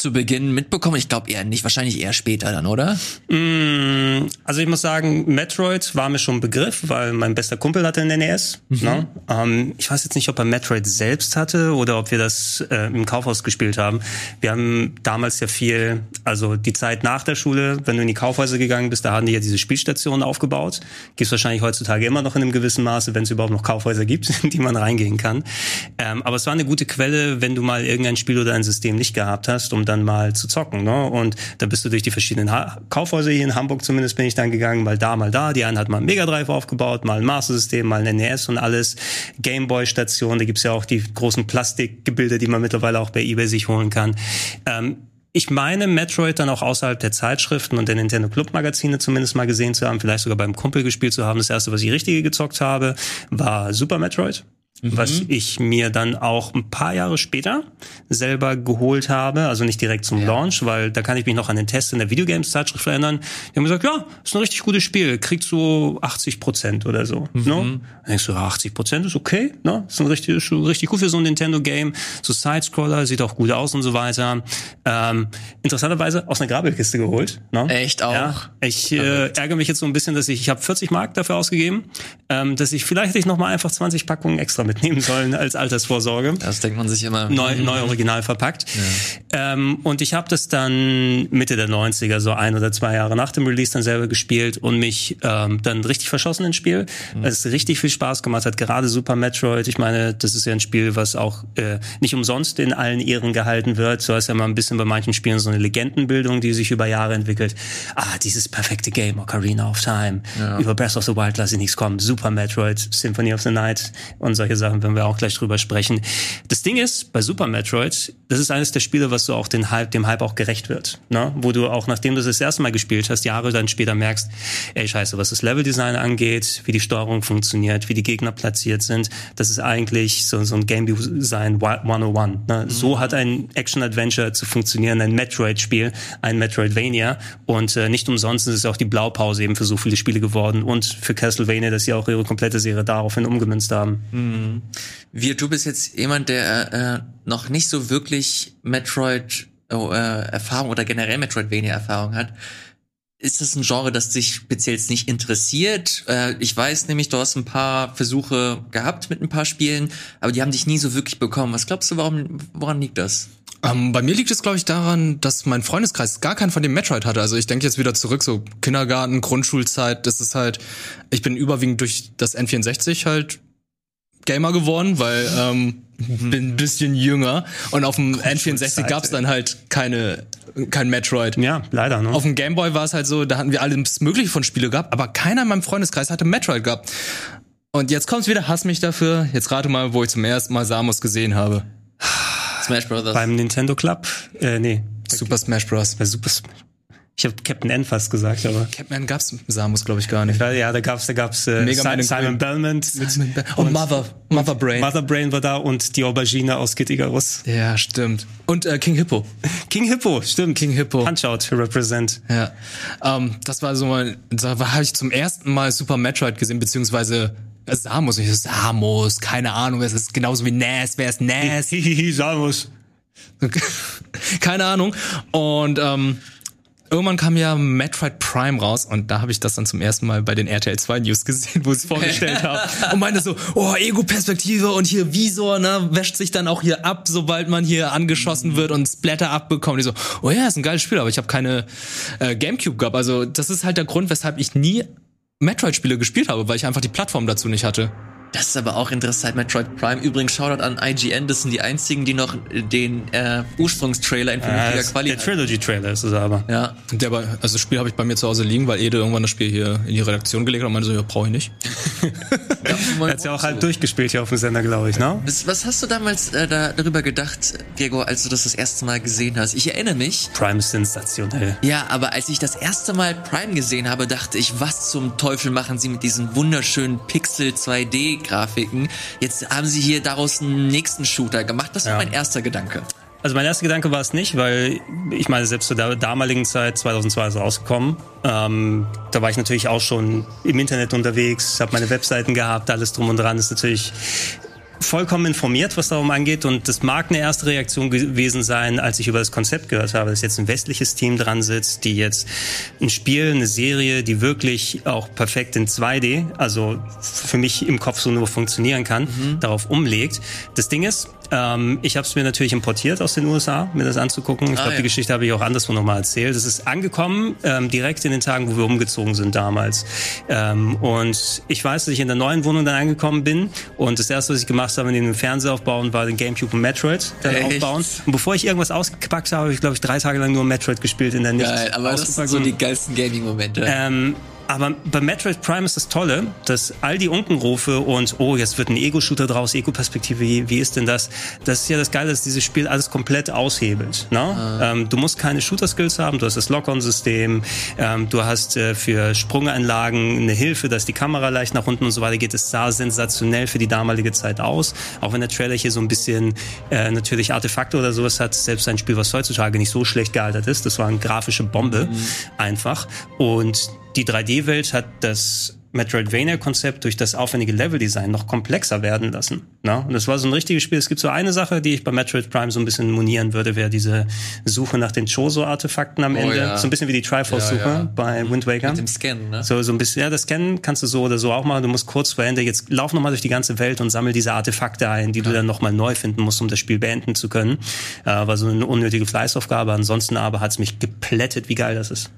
zu Beginn mitbekommen? Ich glaube eher nicht, wahrscheinlich eher später dann, oder? Mm, Also ich muss sagen, Metroid war mir schon ein Begriff, weil mein bester Kumpel hatte einen NES. Ne? Ähm, ich weiß jetzt nicht, ob er Metroid selbst hatte oder ob wir das äh, im Kaufhaus gespielt haben. Wir haben damals ja viel, also die Zeit nach der Schule, wenn du in die Kaufhäuser gegangen bist, da hatten die ja diese Spielstationen aufgebaut. Gibt's wahrscheinlich heutzutage immer noch in einem gewissen Maße, wenn es überhaupt noch Kaufhäuser gibt, [laughs] in die man reingehen kann. Ähm, aber es war eine gute Quelle, wenn du mal irgendein Spiel oder ein System nicht gehabt hast, um dann mal zu zocken. Ne? Und da bist du durch die verschiedenen ha Kaufhäuser hier in Hamburg zumindest bin ich dann gegangen, mal da, mal da. Die einen hat mal ein Mega Drive aufgebaut, mal ein Master System, mal ein NES und alles. Gameboy Station, da gibt's ja auch die großen Plastikgebilde, die man mittlerweile auch bei eBay sich holen kann. Ähm, ich meine, Metroid dann auch außerhalb der Zeitschriften und der Nintendo Club Magazine zumindest mal gesehen zu haben, vielleicht sogar beim Kumpel gespielt zu haben. Das erste, was ich richtige gezockt habe, war Super Metroid. Was ich mir dann auch ein paar Jahre später selber geholt habe, also nicht direkt zum Launch, weil da kann ich mich noch an den Test in der Videogames-Zeitschrift erinnern. Die haben gesagt, ja, ist ein richtig gutes Spiel, kriegt so 80 Prozent oder so. Ne? Dann denkst du, ja, 80 Prozent ist okay, ne? Ist ein richtig, richtig gut für so ein Nintendo-Game. So Sidescroller, sieht auch gut aus und so weiter. Ähm, interessanterweise aus einer Grabelkiste geholt. Ne? Echt auch? Ja, ich äh, ärgere mich jetzt so ein bisschen, dass ich, ich habe 40 Mark dafür ausgegeben, ähm, dass ich, vielleicht hätte ich noch mal einfach 20 Packungen extra mitnehmen sollen als Altersvorsorge. Das denkt man sich immer. Neu, neu original verpackt. Ähm, und ich habe das dann Mitte der 90er, so ein oder zwei Jahre nach dem Release dann selber gespielt und mich ähm, dann richtig verschossen ins Spiel. Mhm. Es richtig viel Spaß gemacht hat, gerade Super Metroid. Ich meine, das ist ja ein Spiel, was auch äh, nicht umsonst in allen Ehren gehalten wird. So ist ja mal ein bisschen bei manchen Spielen so eine Legendenbildung, die sich über Jahre entwickelt. Ah, dieses perfekte Game, Ocarina of Time. Ja. Über Breath of the Wild lasse ich nichts kommen. Super Metroid, Symphony of the Night und solche Sachen, wenn wir auch gleich drüber sprechen. Das Ding ist, bei Super Metroid, das ist eines der Spiele, was so auch den Hype, dem Hype auch gerecht wird. Ne? Wo du auch, nachdem du das, das erste Mal gespielt hast, Jahre dann später merkst, ey scheiße, was das Leveldesign angeht, wie die Steuerung funktioniert, wie die Gegner platziert sind, das ist eigentlich so, so ein Game Design 101. Ne? Mhm. So hat ein Action-Adventure zu funktionieren, ein Metroid-Spiel, ein Metroidvania und äh, nicht umsonst ist es auch die Blaupause eben für so viele Spiele geworden und für Castlevania, dass sie auch ihre komplette Serie daraufhin umgemünzt haben. Mhm. Wir, du bist jetzt jemand, der äh, noch nicht so wirklich Metroid oh, äh, Erfahrung oder generell Metroidvania Erfahrung hat ist das ein Genre, das dich speziell nicht interessiert? Äh, ich weiß nämlich, du hast ein paar Versuche gehabt mit ein paar Spielen, aber die haben dich nie so wirklich bekommen. Was glaubst du, warum, woran liegt das? Ähm, bei mir liegt es, glaube ich, daran, dass mein Freundeskreis gar keinen von dem Metroid hatte. Also ich denke jetzt wieder zurück, so Kindergarten, Grundschulzeit, das ist halt, ich bin überwiegend durch das N64 halt Gamer geworden, weil ähm, mhm. bin ein bisschen jünger und auf dem N64 gab's dann halt keine kein Metroid. Ja, leider. Ne? Auf dem Gameboy war es halt so, da hatten wir alles Mögliche von Spiele gehabt, aber keiner in meinem Freundeskreis hatte Metroid gehabt. Und jetzt kommt's wieder, hass mich dafür. Jetzt rate mal, wo ich zum ersten Mal Samus gesehen habe. Smash Brothers. Beim Nintendo Club? Äh, nee. Super Smash Bros. Bei Super Smash. Ich habe Captain N fast gesagt, aber. Captain N gab's Samus, glaube ich, gar nicht. Ja, da gab's, da gab's äh, Simon, Simon Belmont. Simon Be und, und Mother, Mother Brain. Mother Brain war da und die Aubergine aus Kid Icarus. Ja, stimmt. Und äh, King Hippo. King Hippo, stimmt. King Hippo. Punch Out Represent. Ja. Ähm, das war so mal, da habe ich zum ersten Mal Super Metroid gesehen, beziehungsweise äh, Samus, ich so, Samus, keine Ahnung, es ist genauso wie Nas, wer ist Nas? Samus. [laughs] keine Ahnung. Und ähm, irgendwann kam ja Metroid Prime raus und da habe ich das dann zum ersten Mal bei den RTL 2 News gesehen, wo sie es vorgestellt [laughs] haben und meinte so, oh, Ego-Perspektive und hier Visor, ne, wäscht sich dann auch hier ab, sobald man hier angeschossen wird und Splatter abbekommt. Ich so, oh ja, ist ein geiles Spiel, aber ich habe keine äh, Gamecube gehabt. Also das ist halt der Grund, weshalb ich nie Metroid-Spiele gespielt habe, weil ich einfach die Plattform dazu nicht hatte. Das ist aber auch interessant, Metroid Prime. Übrigens, Shoutout an IGN, das sind die einzigen, die noch den äh, Ursprungstrailer in vernünftiger ja, Qualität Der Trilogy-Trailer ist es aber. Ja. Der, also das Spiel habe ich bei mir zu Hause liegen, weil Ede irgendwann das Spiel hier in die Redaktion gelegt hat und meinte so, ja, brauche ich nicht. [laughs] ja, hat ja auch halt durchgespielt hier auf dem Sender, glaube ich, ne? Was, was hast du damals äh, da, darüber gedacht, Gregor, als du das das erste Mal gesehen hast? Ich erinnere mich. Prime ist sensationell. Ja, aber als ich das erste Mal Prime gesehen habe, dachte ich, was zum Teufel machen sie mit diesen wunderschönen Pixel 2D Grafiken. Jetzt haben sie hier daraus einen nächsten Shooter gemacht. Das war ja. mein erster Gedanke. Also mein erster Gedanke war es nicht, weil ich meine, selbst zu der damaligen Zeit, 2002 ist rausgekommen, ähm, da war ich natürlich auch schon im Internet unterwegs, habe meine Webseiten gehabt, alles drum und dran ist natürlich vollkommen informiert, was darum angeht. Und das mag eine erste Reaktion gewesen sein, als ich über das Konzept gehört habe, dass jetzt ein westliches Team dran sitzt, die jetzt ein Spiel, eine Serie, die wirklich auch perfekt in 2D, also für mich im Kopf so nur funktionieren kann, mhm. darauf umlegt. Das Ding ist, ähm, ich habe es mir natürlich importiert aus den USA, mir das anzugucken. Ich ah, glaube, ja. die Geschichte habe ich auch anderswo nochmal erzählt. Es ist angekommen ähm, direkt in den Tagen, wo wir umgezogen sind damals. Ähm, und ich weiß, dass ich in der neuen Wohnung dann angekommen bin und das erste, was ich gemacht habe, neben dem Fernseher aufbauen, war den Gamecube und Metroid dann Echt? aufbauen. Und bevor ich irgendwas ausgepackt habe, habe ich glaube ich drei Tage lang nur Metroid gespielt in der nicht Geil, aber das sind so die geilsten Gaming-Momente. Ähm, aber bei Metroid Prime ist das Tolle, dass all die Unkenrufe und oh, jetzt wird ein Ego-Shooter draus, Ego-Perspektive, wie, wie ist denn das? Das ist ja das Geile, dass dieses Spiel alles komplett aushebelt. Ne? Ah. Ähm, du musst keine Shooter-Skills haben, du hast das Lock-on-System, ähm, du hast äh, für Sprunganlagen eine Hilfe, dass die Kamera leicht nach unten und so weiter geht. Es sah sensationell für die damalige Zeit aus. Auch wenn der Trailer hier so ein bisschen äh, natürlich Artefakte oder sowas hat, selbst ein Spiel, was heutzutage nicht so schlecht gealtert ist. Das war eine grafische Bombe, mhm. einfach. Und die 3D-Welt hat das Metroidvania-Konzept durch das aufwendige Leveldesign noch komplexer werden lassen. Ne? Und das war so ein richtiges Spiel. Es gibt so eine Sache, die ich bei Metroid Prime so ein bisschen monieren würde, wäre diese Suche nach den Chozo-Artefakten am Oh, Ende. ja. So ein bisschen wie die Triforce-Suche Ja, ja. bei Wind Waker. Mit dem Scan, ne? So, so ein bisschen, ja, das Scannen kannst du so oder so auch machen. Du musst kurz vor Ende, jetzt lauf nochmal durch die ganze Welt und sammel diese Artefakte ein, die du dann nochmal neu finden musst, um das Spiel beenden zu können. Äh, war so eine unnötige Fleißaufgabe. Ansonsten aber hat's mich geplättet, wie geil das ist.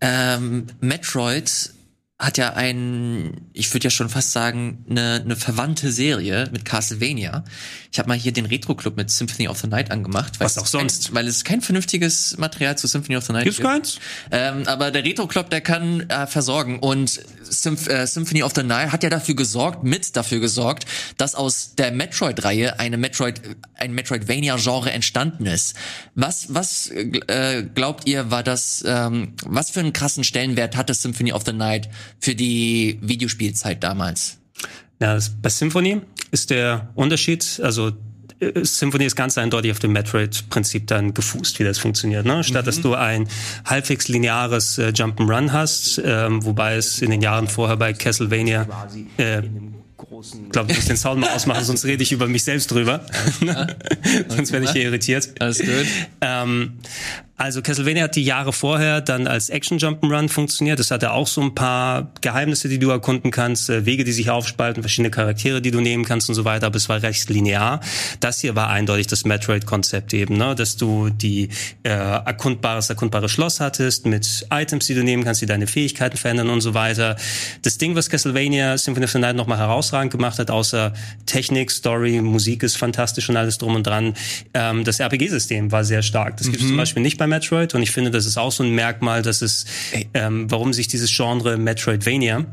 Ähm, Metroid hat ja ein, ich würde ja schon fast sagen, eine, eine verwandte Serie mit Castlevania. Ich habe mal hier den Retro-Club mit Symphony of the Night angemacht. weil Was es auch kein, sonst. Weil es kein vernünftiges Material zu Symphony of the Night Gibt's gibt. keins? Ähm, aber der Retro-Club, der kann äh, versorgen. Und Symph äh, Symphony of the Night hat ja dafür gesorgt, mit dafür gesorgt, dass aus der Metroid-Reihe eine Metroid, ein Metroidvania-Genre entstanden ist. Was, was äh, gl- äh, glaubt ihr, war das, ähm, was für einen krassen Stellenwert hatte Symphony of the Night für die Videospielzeit damals? Ja, bei Symphony ist der Unterschied, also äh, Symphony ist ganz eindeutig auf dem Metroid-Prinzip dann gefußt, wie das funktioniert. Ne? Statt dass du ein halbwegs lineares äh, Jump'n'Run hast, ähm, wobei es in den Jahren vorher bei Castlevania äh, ich glaube, ich muss den Sound mal ausmachen, sonst rede ich über mich selbst drüber. [laughs] sonst werde ich hier irritiert. Alles gut. Ähm, also Castlevania hat die Jahre vorher dann als Action Jump'n'Run funktioniert. Es hatte auch so ein paar Geheimnisse, die du erkunden kannst, äh, Wege, die sich aufspalten, verschiedene Charaktere, die du nehmen kannst und so weiter. Aber es war recht linear. Das hier war eindeutig das Metroid-Konzept eben, ne? dass du die äh, erkundbares, erkundbare Schloss hattest mit Items, die du nehmen kannst, die deine Fähigkeiten verändern und so weiter. Das Ding, was Castlevania Symphony of the Night nochmal herausragend gemacht hat, außer Technik, Story, Musik ist fantastisch und alles drum und dran. Ähm, das RPG-System war sehr stark. Das gibt es zum Beispiel nicht bei Metroid. Und ich finde, das ist auch so ein Merkmal, dass es, ähm, warum sich dieses Genre Metroidvania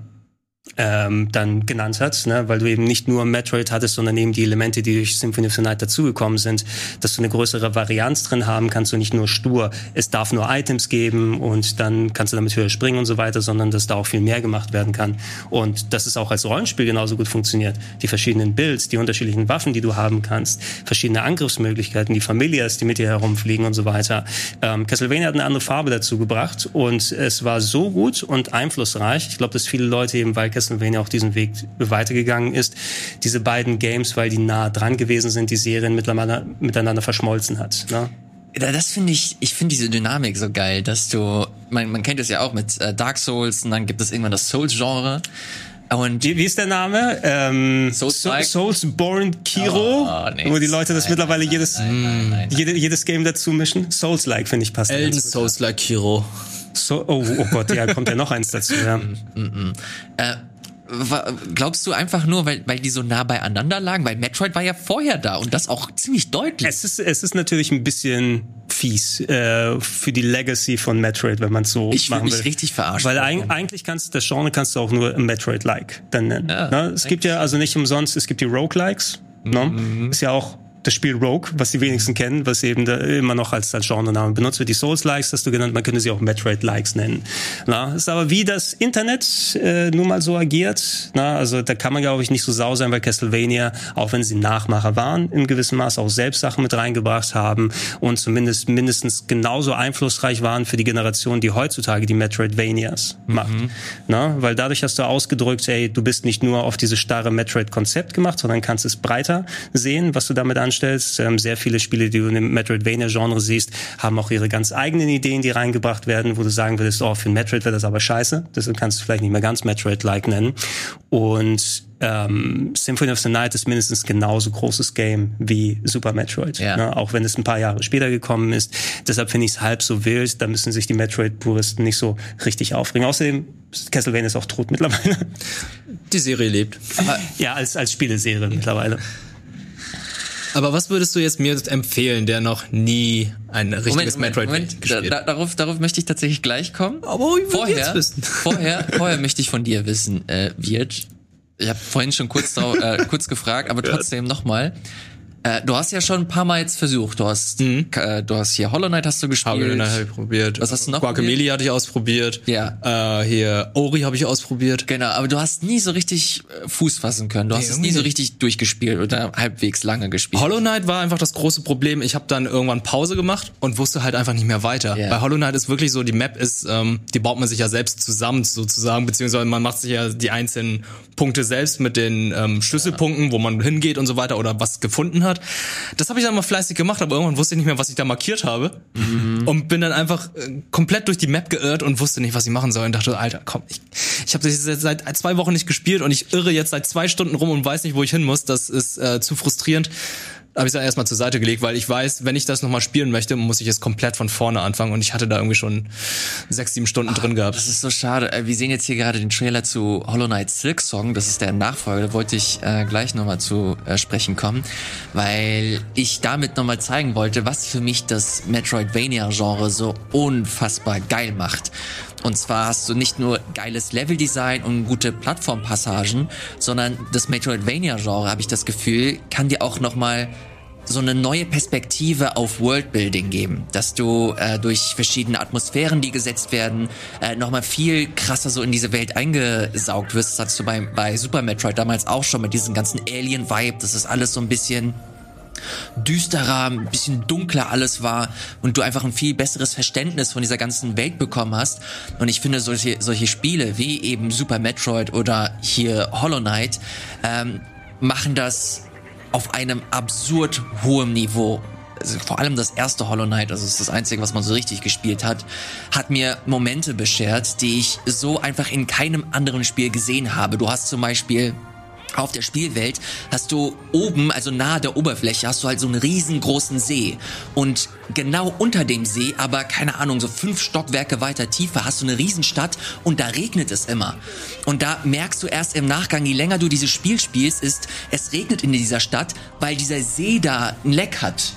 ähm, dann genannt hat, ne? weil du eben nicht nur Metroid hattest, sondern eben die Elemente, die durch Symphony of the Night dazugekommen sind, dass du eine größere Varianz drin haben kannst und nicht nur stur, es darf nur Items geben und dann kannst du damit höher springen und so weiter, sondern dass da auch viel mehr gemacht werden kann und dass es auch als Rollenspiel genauso gut funktioniert. Die verschiedenen Builds, die unterschiedlichen Waffen, die du haben kannst, verschiedene Angriffsmöglichkeiten, die Familias, die mit dir herumfliegen und so weiter. Ähm, Castlevania hat eine andere Farbe dazu gebracht und es war so gut und einflussreich. Ich glaube, dass viele Leute eben, weil Castlevania auch diesen Weg weitergegangen ist, diese beiden Games, weil die nah dran gewesen sind, die Serien mittlerweile miteinander verschmolzen hat. Ne? Das finde ich, ich finde diese Dynamik so geil, dass du, man, man kennt es ja auch mit äh, Dark Souls und dann gibt es irgendwann das Souls-Genre. Und Wie, wie ist der Name? Ähm, Souls-like? So, Soulsborne Kiro, Oh, nee. wo die Leute das Nein, mittlerweile nein, jedes, nein, nein, nein. Jede, jedes Game dazu mischen. Souls-like finde ich passt. Elden ganz gut. So, oh, oh Gott, ja, kommt ja noch eins dazu. Ja. Äh, wa- glaubst du einfach nur, weil, weil die so nah beieinander lagen? Weil Metroid war ja vorher da und das auch ziemlich deutlich. Es ist, es ist natürlich ein bisschen fies äh, für die Legacy von Metroid, wenn man es so Ich machen mich will. richtig verarscht Weil eig eigentlich kannst das Genre kannst du auch nur Metroid-like dann nennen. Ja, ne? Es gibt ja also nicht umsonst, es gibt die Roguelikes. Ne? Mhm. Ist ja auch das Spiel Rogue, was die wenigsten kennen, was eben da immer noch als, als Genre-Name benutzt wird. Die Souls-Likes hast du genannt, man könnte sie auch Metroid-Likes nennen. Na, ist aber wie das Internet äh, nun mal so agiert. Na, also da kann man, glaube ich, nicht so sau sein, weil Castlevania, auch wenn sie Nachmacher waren, in gewissem Maß auch selbst Sachen mit reingebracht haben und zumindest mindestens genauso einflussreich waren für die Generation, die heutzutage die Metroidvanias macht. Na, weil dadurch hast du ausgedrückt, ey, du bist nicht nur auf dieses starre Metroid-Konzept gemacht, sondern kannst es breiter sehen, was du damit anstellst. Sehr viele Spiele, die du in dem Metroidvania-Genre siehst, haben auch ihre ganz eigenen Ideen, die reingebracht werden, wo du sagen würdest, oh, für ein Metroid wäre das aber scheiße. Deshalb kannst du vielleicht nicht mehr ganz Metroid-like nennen. Und ähm, Symphony of the Night ist mindestens genauso großes Game wie Super Metroid. Ja. Ne? Auch wenn es ein paar Jahre später gekommen ist. Deshalb finde ich es halb so wild. Da müssen sich die Metroid-Puristen nicht so richtig aufregen. Außerdem, Castlevania ist auch tot mittlerweile. Die Serie lebt. ja, als, als Spieleserie mittlerweile. Aber was würdest du jetzt mir empfehlen, der noch nie ein richtiges Metroid Moment, da, gespielt da, hat? darauf, darauf möchte ich tatsächlich gleich kommen. Aber ich vorher, jetzt wissen. [laughs] vorher, vorher möchte ich von dir wissen, äh, Wirt. Ich habe vorhin schon kurz, darauf, äh, kurz gefragt, aber trotzdem nochmal. Äh, du hast ja schon ein paar Mal jetzt versucht. Du hast, äh, du hast hier Hollow Knight hast du gespielt. Habe ich hab ich probiert. Was hast du noch Guacamelee hatte ich ausprobiert. Ja. Äh, hier Ori habe ich ausprobiert. Genau, aber du hast nie so richtig äh, Fuß fassen können. Du hast es nie so richtig durchgespielt oder halbwegs lange gespielt. Hollow Knight war einfach das große Problem. Ich habe dann irgendwann Pause gemacht und wusste halt einfach nicht mehr weiter. Ja. Bei Hollow Knight ist wirklich so, die Map ist, ähm, die baut man sich ja selbst zusammen sozusagen, beziehungsweise man macht sich ja die einzelnen Punkte selbst mit den ähm, Schlüsselpunkten, wo man hingeht und so weiter oder was gefunden hat. Das habe ich dann mal fleißig gemacht, aber irgendwann wusste ich nicht mehr, was ich da markiert habe und bin dann einfach äh, komplett durch die Map geirrt und wusste nicht, was ich machen soll und dachte, Alter, komm, ich, ich habe das jetzt seit zwei Wochen nicht gespielt und ich irre jetzt seit zwei Stunden rum und weiß nicht, wo ich hin muss. Das ist äh, zu frustrierend. Habe ich es dann erstmal zur Seite gelegt, weil ich weiß, wenn ich das nochmal spielen möchte, muss ich es komplett von vorne anfangen und ich hatte da irgendwie schon sechs, sieben Stunden drin gehabt. Das ist so schade. Äh, Wir sehen jetzt hier gerade den Trailer zu Hollow Knight Silk Song. Das ist der Nachfolger. Da wollte ich äh, gleich nochmal zu äh, sprechen kommen, weil ich damit nochmal zeigen wollte, was für mich das Metroidvania-Genre so unfassbar geil macht. Und zwar hast du nicht nur geiles Leveldesign und gute Plattformpassagen, sondern das Metroidvania-Genre, habe ich das Gefühl, kann dir auch nochmal so eine neue Perspektive auf Worldbuilding geben, dass du äh, durch verschiedene Atmosphären, die gesetzt werden, äh, nochmal viel krasser so in diese Welt eingesaugt wirst. Das hattest du bei, bei Super Metroid damals auch schon mit diesem ganzen Alien-Vibe. Das ist alles so ein bisschen düsterer, ein bisschen dunkler alles war und du einfach ein viel besseres Verständnis von dieser ganzen Welt bekommen hast. Und ich finde solche, solche Spiele wie eben Super Metroid oder hier Hollow Knight ähm, machen das auf einem absurd hohem Niveau. Also vor allem das erste Hollow Knight, also ist das einzige, was man so richtig gespielt hat, hat mir Momente beschert, die ich so einfach in keinem anderen Spiel gesehen habe. Du hast zum Beispiel auf der Spielwelt hast du oben, also nahe der Oberfläche, hast du halt so einen riesengroßen See. Und genau unter dem See, aber keine Ahnung, so fünf Stockwerke weiter tiefer, hast du eine Riesenstadt und da regnet es immer. Und da merkst du erst im Nachgang, je länger du dieses Spiel spielst, ist, es regnet in dieser Stadt, weil dieser See da ein Leck hat.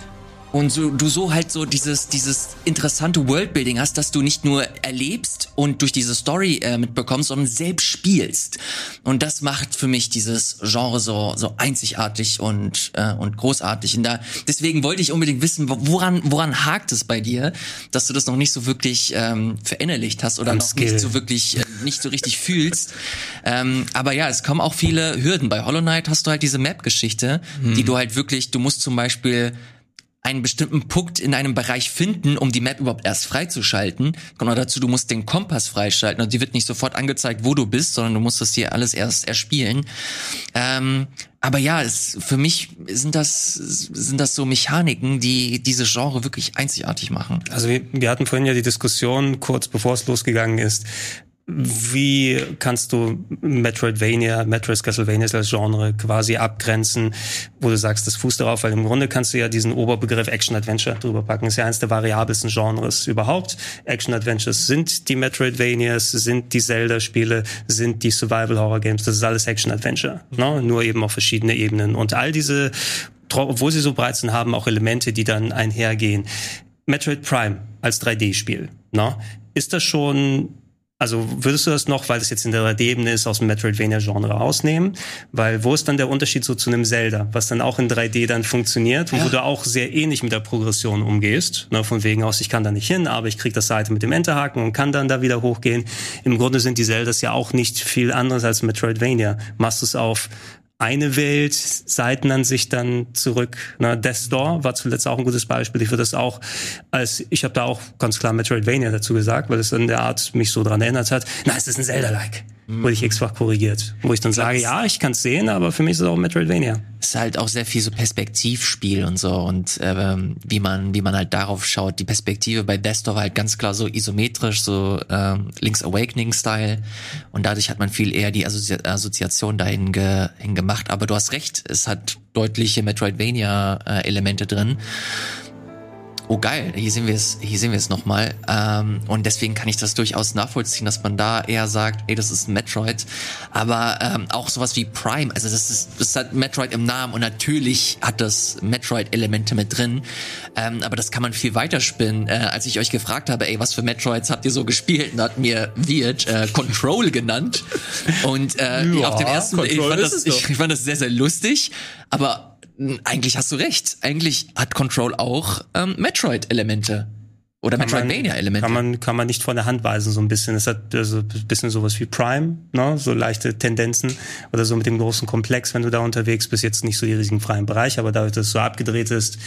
Und so, du so halt so dieses, dieses interessante Worldbuilding hast, dass du nicht nur erlebst und durch diese Story äh, mitbekommst, sondern selbst spielst. Und das macht für mich dieses Genre so, so einzigartig und, äh, und großartig. Und da, deswegen wollte ich unbedingt wissen, wo- woran, woran hakt es bei dir, dass du das noch nicht so wirklich ähm, verinnerlicht hast oder Am noch Skill. nicht so wirklich, äh, nicht so richtig fühlst. Ähm, aber ja, es kommen auch viele Hürden. Bei Hollow Knight hast du halt diese Map-Geschichte, die du halt wirklich, du musst zum Beispiel einen bestimmten Punkt in einem Bereich finden, um die Map überhaupt erst freizuschalten. Genau dazu, du musst den Kompass freischalten und die wird nicht sofort angezeigt, wo du bist, sondern du musst das hier alles erst erspielen. Ähm, aber ja, es, für mich sind das, sind das so Mechaniken, die diese Genre wirklich einzigartig machen. Also wir, wir hatten vorhin ja die Diskussion, kurz bevor es losgegangen ist, wie kannst du Metroidvania, Metroid Castlevania als Genre quasi abgrenzen, wo du sagst, das fußt darauf, weil im Grunde kannst du ja diesen Oberbegriff Action-Adventure drüber packen. Ist ja eines der variabelsten Genres überhaupt. Action-Adventures sind die Metroidvanias, sind die Zelda-Spiele, sind die Survival-Horror-Games, das ist alles Action-Adventure. Ne? Nur eben auf verschiedene Ebenen. Und all diese, obwohl sie so breit sind, haben auch Elemente, die dann einhergehen. Metroid Prime als 3D-Spiel, ne? Ist das schon, also würdest du das noch, weil das jetzt in der 3D-Ebene ist, aus dem Metroidvania-Genre rausnehmen? Weil wo ist dann der Unterschied so zu einem Zelda, was dann auch in 3D dann funktioniert wo du auch sehr ähnlich mit der Progression umgehst? Ne? Von wegen aus, ich kann da nicht hin, aber ich krieg das Seite mit dem Enterhaken und kann dann da wieder hochgehen. Im Grunde sind die Zeldas ja auch nicht viel anderes als Metroidvania. Machst du es auf eine Welt, Seitenansicht dann zurück. Na, Death Door war zuletzt auch ein gutes Beispiel. Ich würde das auch als, ich habe da auch ganz klar Metroidvania dazu gesagt, weil es in der Art mich so dran erinnert hat. Na, es ist ein Zelda-like. Wurde ich x-fach korrigiert. Wo ich dann sage, ja, ich kann es sehen, aber für mich ist es auch Metroidvania. Es ist halt auch sehr viel so Perspektivspiel und so und ähm, wie man wie man halt darauf schaut. Die Perspektive bei Desktop war halt ganz klar so isometrisch, so ähm, Link's Awakening Style und dadurch hat man viel eher die Assozi Assoziation dahin ge hingemacht. Aber du hast recht, es hat deutliche Metroidvania äh, Elemente drin. Oh geil, hier sehen wir es, hier sehen wir es nochmal. Ähm, und deswegen kann ich das durchaus nachvollziehen, dass man da eher sagt, ey, das ist ein Metroid. Aber ähm, auch sowas wie Prime, also das ist, das hat Metroid im Namen und natürlich hat das Metroid-Elemente mit drin. Ähm, aber das kann man viel weiter spinnen. Äh, als ich euch gefragt habe, ey, was für Metroids habt ihr so gespielt? Und hat mir Wirt äh, Control genannt. Und äh, Ja, auf dem ersten, ich Control fand, ist das, ich, ich fand das sehr, sehr lustig. Aber eigentlich hast du recht. Eigentlich hat Control auch ähm, Metroid-Elemente. Oder Metroidvania-Elemente. Kann man, kann man nicht von der Hand weisen, so ein bisschen. Es hat also ein bisschen sowas wie Prime, ne? so leichte Tendenzen oder so mit dem großen Komplex, wenn du da unterwegs bist. Jetzt nicht so die riesigen freien Bereiche, aber dadurch, dass es so abgedreht ist.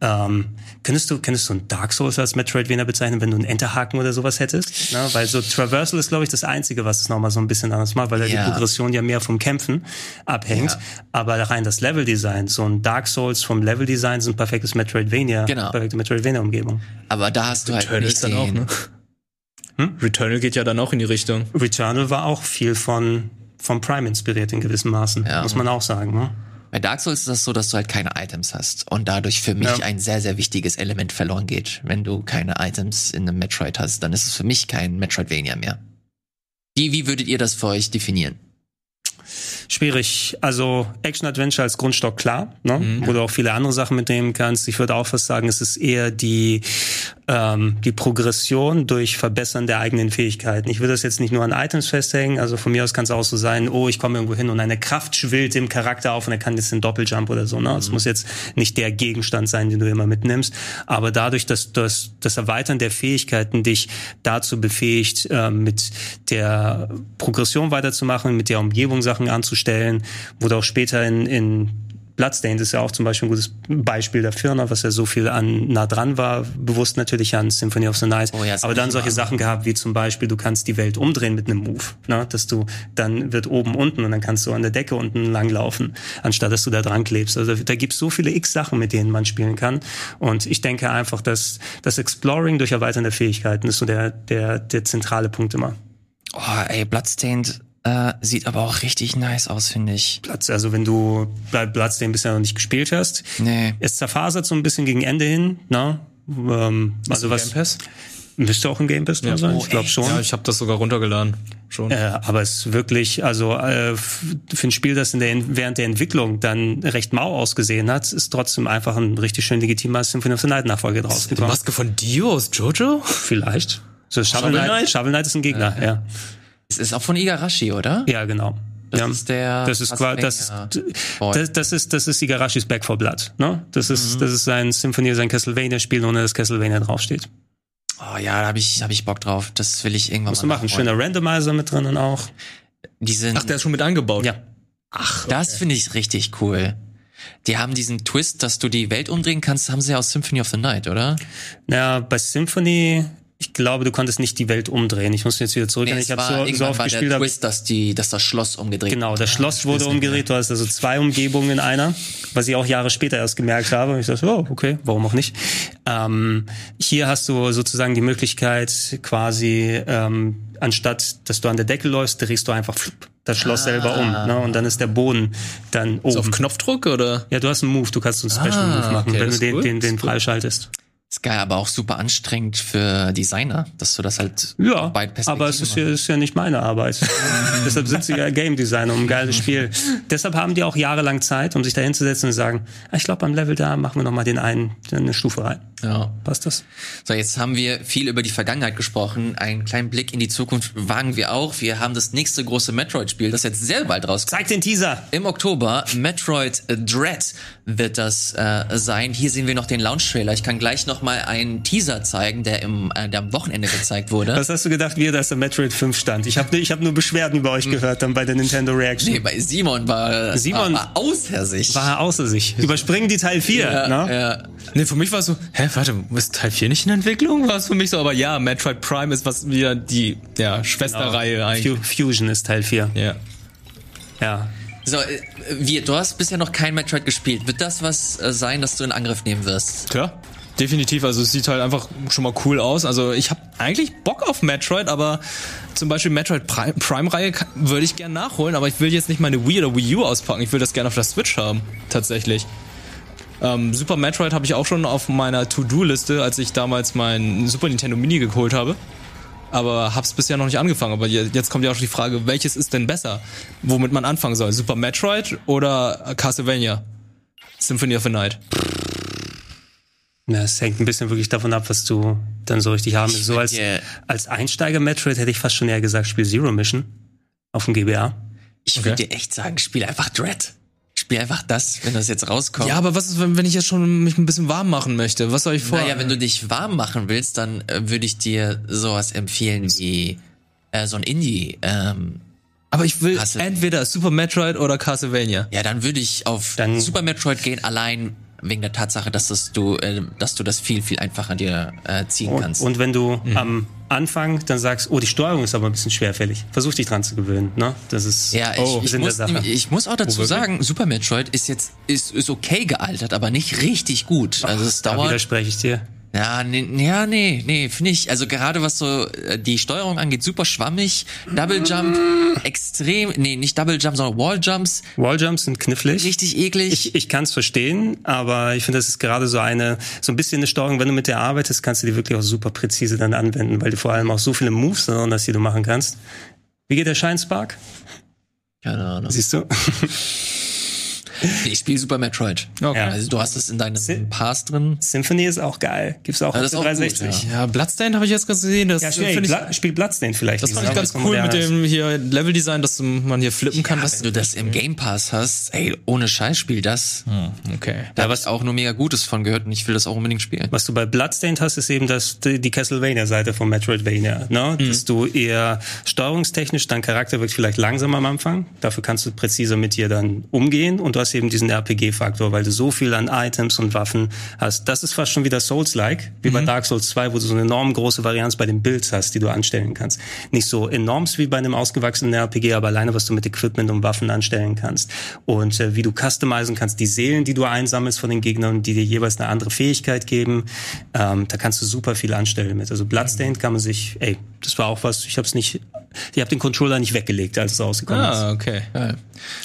Ähm, könntest du, könntest du ein Dark Souls als Metroidvania bezeichnen, wenn du einen Enterhaken oder sowas hättest? Ne? Weil so Traversal ist, glaube ich, das Einzige, was es nochmal so ein bisschen anders macht, weil Ja. die Progression ja mehr vom Kämpfen abhängt. Ja. Aber rein das Leveldesign, so ein Dark Souls vom Leveldesign ist ein perfektes Metroidvania, Genau. perfekte Metroidvania-Umgebung. Aber da hast du halt Returnal nicht ist dann auch, den, ne? Hm? Returnal geht ja dann auch in die Richtung. Returnal war auch viel von vom Prime inspiriert in gewissem Maßen, Ja. muss man auch sagen. Ne? Bei Dark Souls ist das so, dass du halt keine Items hast und dadurch für mich Ja. ein sehr, sehr wichtiges Element verloren geht. Wenn du keine Items in einem Metroid hast, dann ist es für mich kein Metroidvania mehr. Wie, wie würdet ihr das für euch definieren? Schwierig. Also Action-Adventure als Grundstock klar, ne? wo du auch viele andere Sachen mitnehmen kannst. Ich würde auch fast sagen, es ist eher die, ähm, die Progression durch Verbessern der eigenen Fähigkeiten. Ich würde das jetzt nicht nur an Items festhängen. Also von mir aus kann es auch so sein, oh, ich komme irgendwo hin und eine Kraft schwillt im Charakter auf und er kann jetzt den Doppeljump oder so. Ne? Es muss jetzt nicht der Gegenstand sein, den du immer mitnimmst. Aber dadurch, dass das, das Erweitern der Fähigkeiten dich dazu befähigt, ähm, mit der Progression weiterzumachen, mit der Umgebung Sachen anzustellen, wo du auch später in, in Bloodstained ist ja auch zum Beispiel ein gutes Beispiel dafür, ne, was ja so viel an nah dran war, bewusst natürlich an Symphony of the Night. Oh ja, aber dann solche Sachen gehabt, wie zum Beispiel, du kannst die Welt umdrehen mit einem Move, ne, dass du dann wird oben unten und dann kannst du an der Decke unten langlaufen, anstatt dass du da dran klebst. Also da gibt's so viele X Sachen, mit denen man spielen kann. Und ich denke einfach, dass das Exploring durch Erweitern der Fähigkeiten ist so der der der zentrale Punkt immer. Oh, ey, Bloodstained äh, sieht aber auch richtig nice aus, finde ich. Platz. Also wenn du bei Bloodstained bisher noch nicht gespielt hast, Nee. es zerfasert so ein bisschen gegen Ende hin, ne? Ähm, also was Game Pass? müsste auch im Game Pass drin sein, Oh, ich glaube schon. Ja, ich habe das sogar runtergeladen. Schon. Äh, aber es ist wirklich, also äh, für ein Spiel, das in der, während der Entwicklung dann recht mau ausgesehen hat, ist trotzdem einfach ein richtig schön legitimer Symphony of the Night Nachfolger Die rausgekommen. Maske von Dio aus Jojo? Vielleicht. So, Shovel, Shovel Knight, Knight? Shovel Knight ist ein Gegner, ja. Es ist auch von Igarashi, oder? Ja, genau. Das ja. ist der Das ist quasi, das, das, das ist, das ist Igarashis Back for Blood, ne? Das ist, das ist sein Symphony, sein Castlevania-Spiel, ohne dass Castlevania draufsteht. Oh ja, da habe ich, hab ich Bock drauf. Das will ich irgendwann Musst du mal machen. nachholen. Schöner Randomizer mit drinnen auch. Die sind, Ach, der ist schon mit eingebaut. Ja. das finde ich richtig cool. Die haben diesen Twist, dass du die Welt umdrehen kannst, haben sie ja aus Symphony of the Night, oder? Ja, bei Symphony, ich glaube, du konntest nicht die Welt umdrehen. Ich muss jetzt wieder zurück. Nee, ich habe so, so oft gespielt. der Twist, dass, die, dass das Schloss umgedreht Genau, das Schloss wurde umgedreht. Du hast also zwei Umgebungen in einer, was ich auch Jahre später erst gemerkt habe. Und ich dachte, oh, okay, warum auch nicht. Ähm, hier hast du sozusagen die Möglichkeit, quasi ähm, anstatt, dass du an der Decke läufst, drehst du einfach das Schloss selber um. Ne? Und dann ist der Boden dann Ist auf oben. Knopfdruck oder? Ja, du hast einen Move, du kannst einen Special Ah, Move machen, okay, wenn du den, cool, den, den ist cool. Ist geil, aber auch super anstrengend für Designer, dass du das halt Ja, aber es ist ja, ist ja nicht meine Arbeit. [laughs] Deshalb sind sie ja Game Designer, um ein geiles Spiel. Deshalb haben die auch jahrelang Zeit, um sich da hinzusetzen und sagen, ich glaube, beim Level da machen wir noch mal den einen, eine Stufe rein. Ja. Passt das? So, jetzt haben wir viel über die Vergangenheit gesprochen. Einen kleinen Blick in die Zukunft wagen wir auch. Wir haben das nächste große Metroid-Spiel, das jetzt sehr bald rauskommt. Zeig den Teaser! Im Oktober, Metroid Dread wird das äh, sein. Hier sehen wir noch den Launch-Trailer. Ich kann gleich noch mal einen Teaser zeigen, der, im, äh, der am Wochenende gezeigt wurde. Was hast du gedacht, wie er das der Metroid 5 stand? Ich habe ich hab nur Beschwerden über euch gehört dann bei der Nintendo Reaction. Nee, bei Simon war, Simon war, war außer sich. War er außer sich. Überspringen die Teil 4, ja, ne? ja. Nee, für mich war es so, hä, warte, ist Teil 4 nicht in Entwicklung? War es für mich so, aber ja, Metroid Prime ist was wieder die ja, Schwesterreihe eigentlich. Fu- Fusion ist Teil 4. Ja. Ja. So, äh, wir, du hast bisher noch kein Metroid gespielt. Wird das was äh, sein, das du in Angriff nehmen wirst? Klar. Definitiv, also es sieht halt einfach schon mal cool aus. Also ich habe eigentlich Bock auf Metroid, aber zum Beispiel Metroid Prime- Prime-Reihe kann- würde ich gern nachholen, aber ich will jetzt nicht meine Wii oder Wii U auspacken. Ich will das gerne auf der Switch haben, tatsächlich. Ähm, Super Metroid habe ich auch schon auf meiner To-Do-Liste, als ich damals mein Super Nintendo Mini geholt habe. Aber hab's bisher noch nicht angefangen. Aber je- jetzt kommt ja auch die Frage, welches ist denn besser? Womit man anfangen soll? Super Metroid oder Castlevania? Symphony of the Night. Ja, es hängt ein bisschen wirklich davon ab, was du dann so richtig haben willst. So als, dir- als Einsteiger Metroid hätte ich fast schon eher gesagt, spiel Zero Mission auf dem GBA. Ich Okay. würde dir echt sagen, spiel einfach Dread. spiel einfach das, wenn das jetzt rauskommt. Ja, aber was ist, wenn, wenn ich jetzt schon mich ein bisschen warm machen möchte? Was soll ich vor? Naja, wenn du dich warm machen willst, dann äh, würde ich dir sowas empfehlen wie äh, so ein Indie. Ähm, aber ich will entweder Super Metroid oder Castlevania. ja, dann würde ich auf Dann- Super Metroid gehen, allein wegen der Tatsache, dass das du, äh, dass du das viel, viel einfacher dir äh, ziehen Und, kannst. und wenn du am Anfang dann sagst, oh, die Steuerung ist aber ein bisschen schwerfällig, versuch dich dran zu gewöhnen. Ne? Das ist ja, ich, oh, ich, Sinn der muss, Sache. ich muss auch dazu sagen, Super Metroid ist jetzt ist, ist okay gealtert, aber nicht richtig gut. Also es da dauert widerspreche ich dir. Ja, nee, ja, nee, nee, finde ich. Also gerade was so äh, die Steuerung angeht, super schwammig. Double Jump, extrem, nee, nicht Double Jump, sondern Wall Jumps, Walljumps sind knifflig. richtig eklig. Ich, ich kann es verstehen, aber ich finde, das ist gerade so eine, so ein bisschen eine Steuerung, wenn du mit der arbeitest, kannst du die wirklich auch super präzise dann anwenden, weil du vor allem auch so viele Moves drin hast, die du machen kannst. Wie geht der Shine Spark? Keine Ahnung. Siehst du? [laughs] [laughs] Ich spiele Super Metroid. Okay. Ja. Also du hast es in deinem Si- Pass drin. Symphony ist auch geil. Gibt's auch Ja, auf das der ist auch gut, 360. Ja, Bloodstained habe ich jetzt gesehen. Das Ja, finde ich, Bla spiel Bloodstained vielleicht. das fand ich ganz was cool mit dem hier Leveldesign, dass man hier flippen kann. Wenn du das im Game Pass hast, ey, ohne Scheiß spiel das. okay. Da habe ich auch nur mega Gutes von gehört und ich will das auch unbedingt spielen. Was du bei Bloodstained hast, ist eben das, die Castlevania-Seite von Metroidvania. Ne? Mhm. Dass du eher steuerungstechnisch, dein Charakter wird vielleicht langsam am Anfang. Dafür kannst du präziser mit dir dann umgehen. Und du hast eben diesen RPG-Faktor, weil du so viel an Items und Waffen hast. Das ist fast schon wieder Souls-like, wie Mhm. bei Dark Souls 2, wo du so eine enorm große Varianz bei den Builds hast, die du anstellen kannst. Nicht so enorm wie bei einem ausgewachsenen RPG, aber alleine, was du mit Equipment und Waffen anstellen kannst. Und äh, wie du customizen kannst, die Seelen, die du einsammelst von den Gegnern, die dir jeweils eine andere Fähigkeit geben. Ähm, da kannst du super viel anstellen mit. Also Bloodstained kann man sich, ey, das war auch was, ich hab's nicht, ich habe den Controller nicht weggelegt, als es rausgekommen ist. Ah, okay.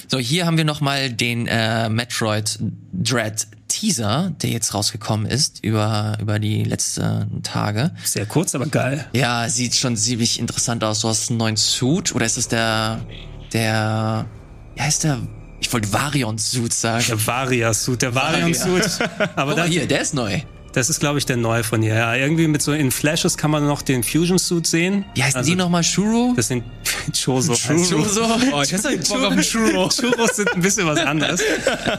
So, hier haben wir nochmal den äh, Metroid Dread Teaser, der jetzt rausgekommen ist über, über die letzten Tage. Sehr kurz, aber geil. Ja, sieht schon ziemlich interessant aus. Du hast einen neuen Suit oder ist es der, der, wie heißt der? Ich wollte Variant-Suit sagen. Der Varia-Suit, der Variant-Suit. [laughs] Aber Guck mal hier, der ist neu. Das ist, glaube ich, der neue von ihr. Ja, irgendwie mit so in Flashes kann man noch den Fusion-Suit sehen. Wie heißen Also, die nochmal? Shuro? Das sind [laughs] Choso. Choso? Oh, ich [laughs] hätte Bock auf Churro. [laughs] Churros sind ein bisschen was anderes.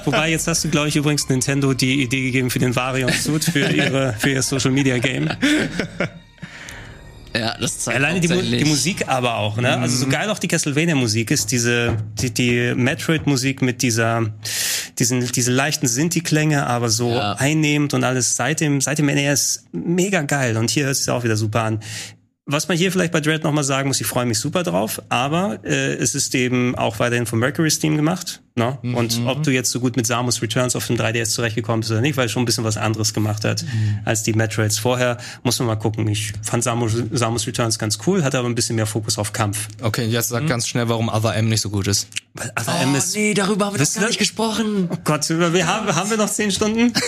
Wobei, jetzt hast du, glaube ich, übrigens Nintendo die Idee gegeben für den Variant-Suit für, ihre, für ihr Social-Media-Game. Ja, das zeigt Alleine die, Mu die Musik aber auch, ne? Also so geil auch die Castlevania-Musik ist, diese, die, die Metroid-Musik mit dieser, diesen, diese leichten Sinti-Klänge, aber so Ja. einnehmend und alles seit dem, seit dem NES mega geil. Und hier hört es auch wieder super an. Was man hier vielleicht bei Dread nochmal sagen muss, ich freue mich super drauf, aber äh, es ist eben auch weiterhin von Mercury's Team gemacht. Ne? Und ob du jetzt so gut mit Samus Returns auf dem 3DS zurechtgekommen bist oder nicht, weil es schon ein bisschen was anderes gemacht hat als die Metroids vorher, muss man mal gucken. Ich fand Samus, Samus Returns ganz cool, hatte aber ein bisschen mehr Fokus auf Kampf. Okay, jetzt sag ganz schnell, warum Other M nicht so gut ist. Weil Other Oh, M ist, nee, darüber haben wir doch gar nicht gesprochen. oh Gott, wir haben, haben wir noch zehn Stunden? [laughs]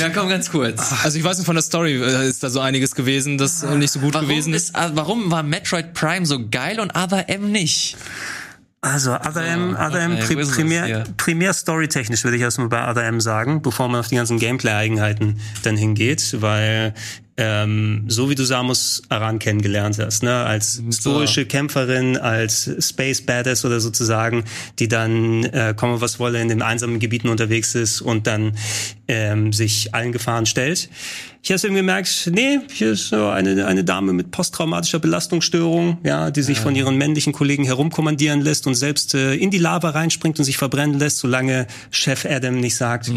Ja, komm, ganz kurz. Also ich weiß nicht, von der Story äh, ist da so einiges gewesen, das nicht so gut Warum, gewesen ist. ist, äh, warum war Metroid Prime so geil und Other M nicht? Also Other M, Other M okay, pri primär, hier? primär storytechnisch würde ich erstmal bei Other M sagen, bevor man auf die ganzen Gameplay-Eigenheiten dann hingeht, weil ähm, so wie du Samus Aran kennengelernt hast, ne, als stoische Kämpferin, als Space Badass oder sozusagen, die dann äh, komme was wolle in den einsamen Gebieten unterwegs ist und dann ähm, sich allen Gefahren stellt. Ich habe irgendwie gemerkt, nee, hier ist so eine, eine Dame mit posttraumatischer Belastungsstörung, ja, die sich von ihren männlichen Kollegen herumkommandieren lässt und selbst äh, in die Lava reinspringt und sich verbrennen lässt, solange Chef Adam nicht sagt,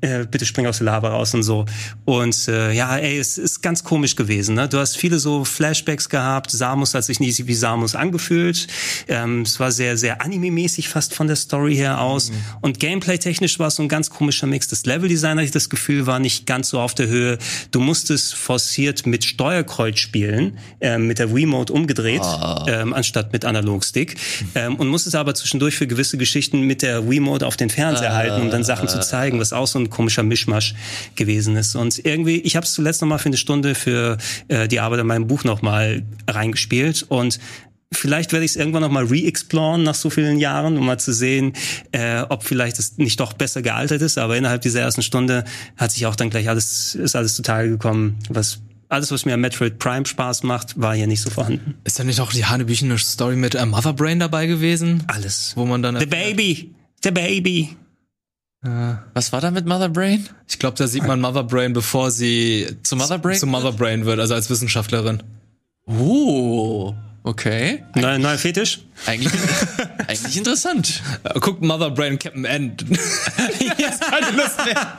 äh, bitte spring aus der Lava raus und so. Und äh, ja, ey, es ist ganz komisch gewesen. Ne? Du hast viele so Flashbacks gehabt. Samus hat sich nicht wie Samus angefühlt. Ähm, es war sehr, sehr anime-mäßig fast von der Story her aus. Und gameplay-technisch war es so ein ganz komischer Mix. Das Leveldesign, hatte ich das Gefühl, war nicht ganz so auf der Höhe. Du musstest forciert mit Steuerkreuz spielen, ähm, mit der Wiimote umgedreht, ähm, anstatt mit Analogstick. Ähm, und musstest aber zwischendurch für gewisse Geschichten mit der Wiimote auf den Fernseher halten, um dann Sachen zu zeigen, was auch so ein komischer Mischmasch gewesen ist. Und irgendwie, ich habe es zuletzt noch mal für eine Stunde für äh, die Arbeit an meinem Buch noch mal reingespielt und Vielleicht werde ich es irgendwann noch mal re-exploren nach so vielen Jahren, um mal zu sehen, äh, ob vielleicht es nicht doch besser gealtert ist. Aber innerhalb dieser ersten Stunde hat sich auch dann gleich alles, ist alles zutage gekommen, was alles, was mir an Metroid Prime Spaß macht, war hier nicht so vorhanden. Ist da nicht auch die hanebüchene Story mit äh, Mother Brain dabei gewesen? Alles. Wo man dann... The Baby! Der Baby. Was war da mit Mother Brain? Ich glaube, da sieht man Mother Brain, bevor sie Zu Mother Brain zu Mother Brain wird, also als Wissenschaftlerin. Oh, okay. Neuer, neuer Fetisch? Eigentlich, [laughs] eigentlich interessant. Äh, Guckt Mother Brain Captain End. [laughs] Jetzt keine Lust mehr.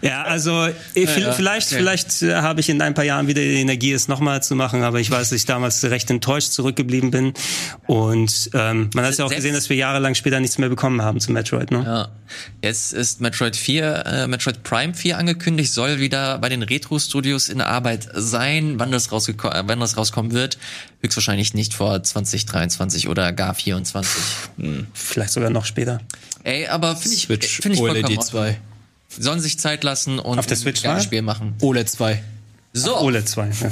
Ja, also eh, vi- ja, vielleicht, okay. vielleicht äh, habe ich in ein paar Jahren wieder die Energie, es nochmal zu machen, aber ich weiß, dass ich damals recht enttäuscht zurückgeblieben bin. Und ähm, man hat ja auch gesehen, dass wir jahrelang später nichts mehr bekommen haben zu Metroid. Ne? Ja. Jetzt ist Metroid 4, äh, Metroid Prime 4 angekündigt, soll wieder bei den Retro-Studios in Arbeit sein. Wann das, rausgeko- äh, wann das rauskommen wird, höchstwahrscheinlich nicht vor 2023 oder gar 24. Vielleicht sogar noch später. Ey, aber finde ich, Switch finde ich vollkommen OLED Ordnung. 2. Sollen sich Zeit lassen und Auf der Switch ein? Spiel machen. OLED 2. So, OLED 2. Ja.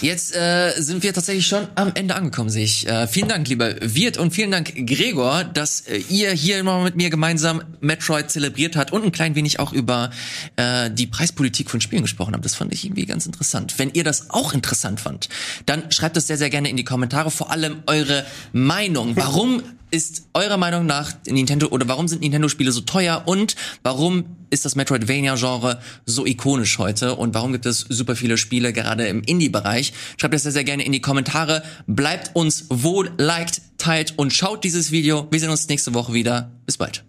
Jetzt äh, sind wir tatsächlich schon am Ende angekommen, sehe ich. Äh, vielen Dank, lieber Wirt und vielen Dank, Gregor, dass äh, ihr hier noch mit mir gemeinsam Metroid zelebriert habt und ein klein wenig auch über äh, die Preispolitik von Spielen gesprochen habt. Das fand ich irgendwie ganz interessant. Wenn ihr das auch interessant fand, dann schreibt das sehr, sehr gerne in die Kommentare. Vor allem eure Meinung. Warum ist eurer Meinung nach Nintendo oder warum sind Nintendo-Spiele so teuer und warum ist das Metroidvania-Genre so ikonisch heute und warum gibt es super viele Spiele gerade im Indie-Bereich? Schreibt das sehr, sehr gerne in die Kommentare. Bleibt uns wohl, liked, teilt und schaut dieses Video. Wir sehen uns nächste Woche wieder. Bis bald.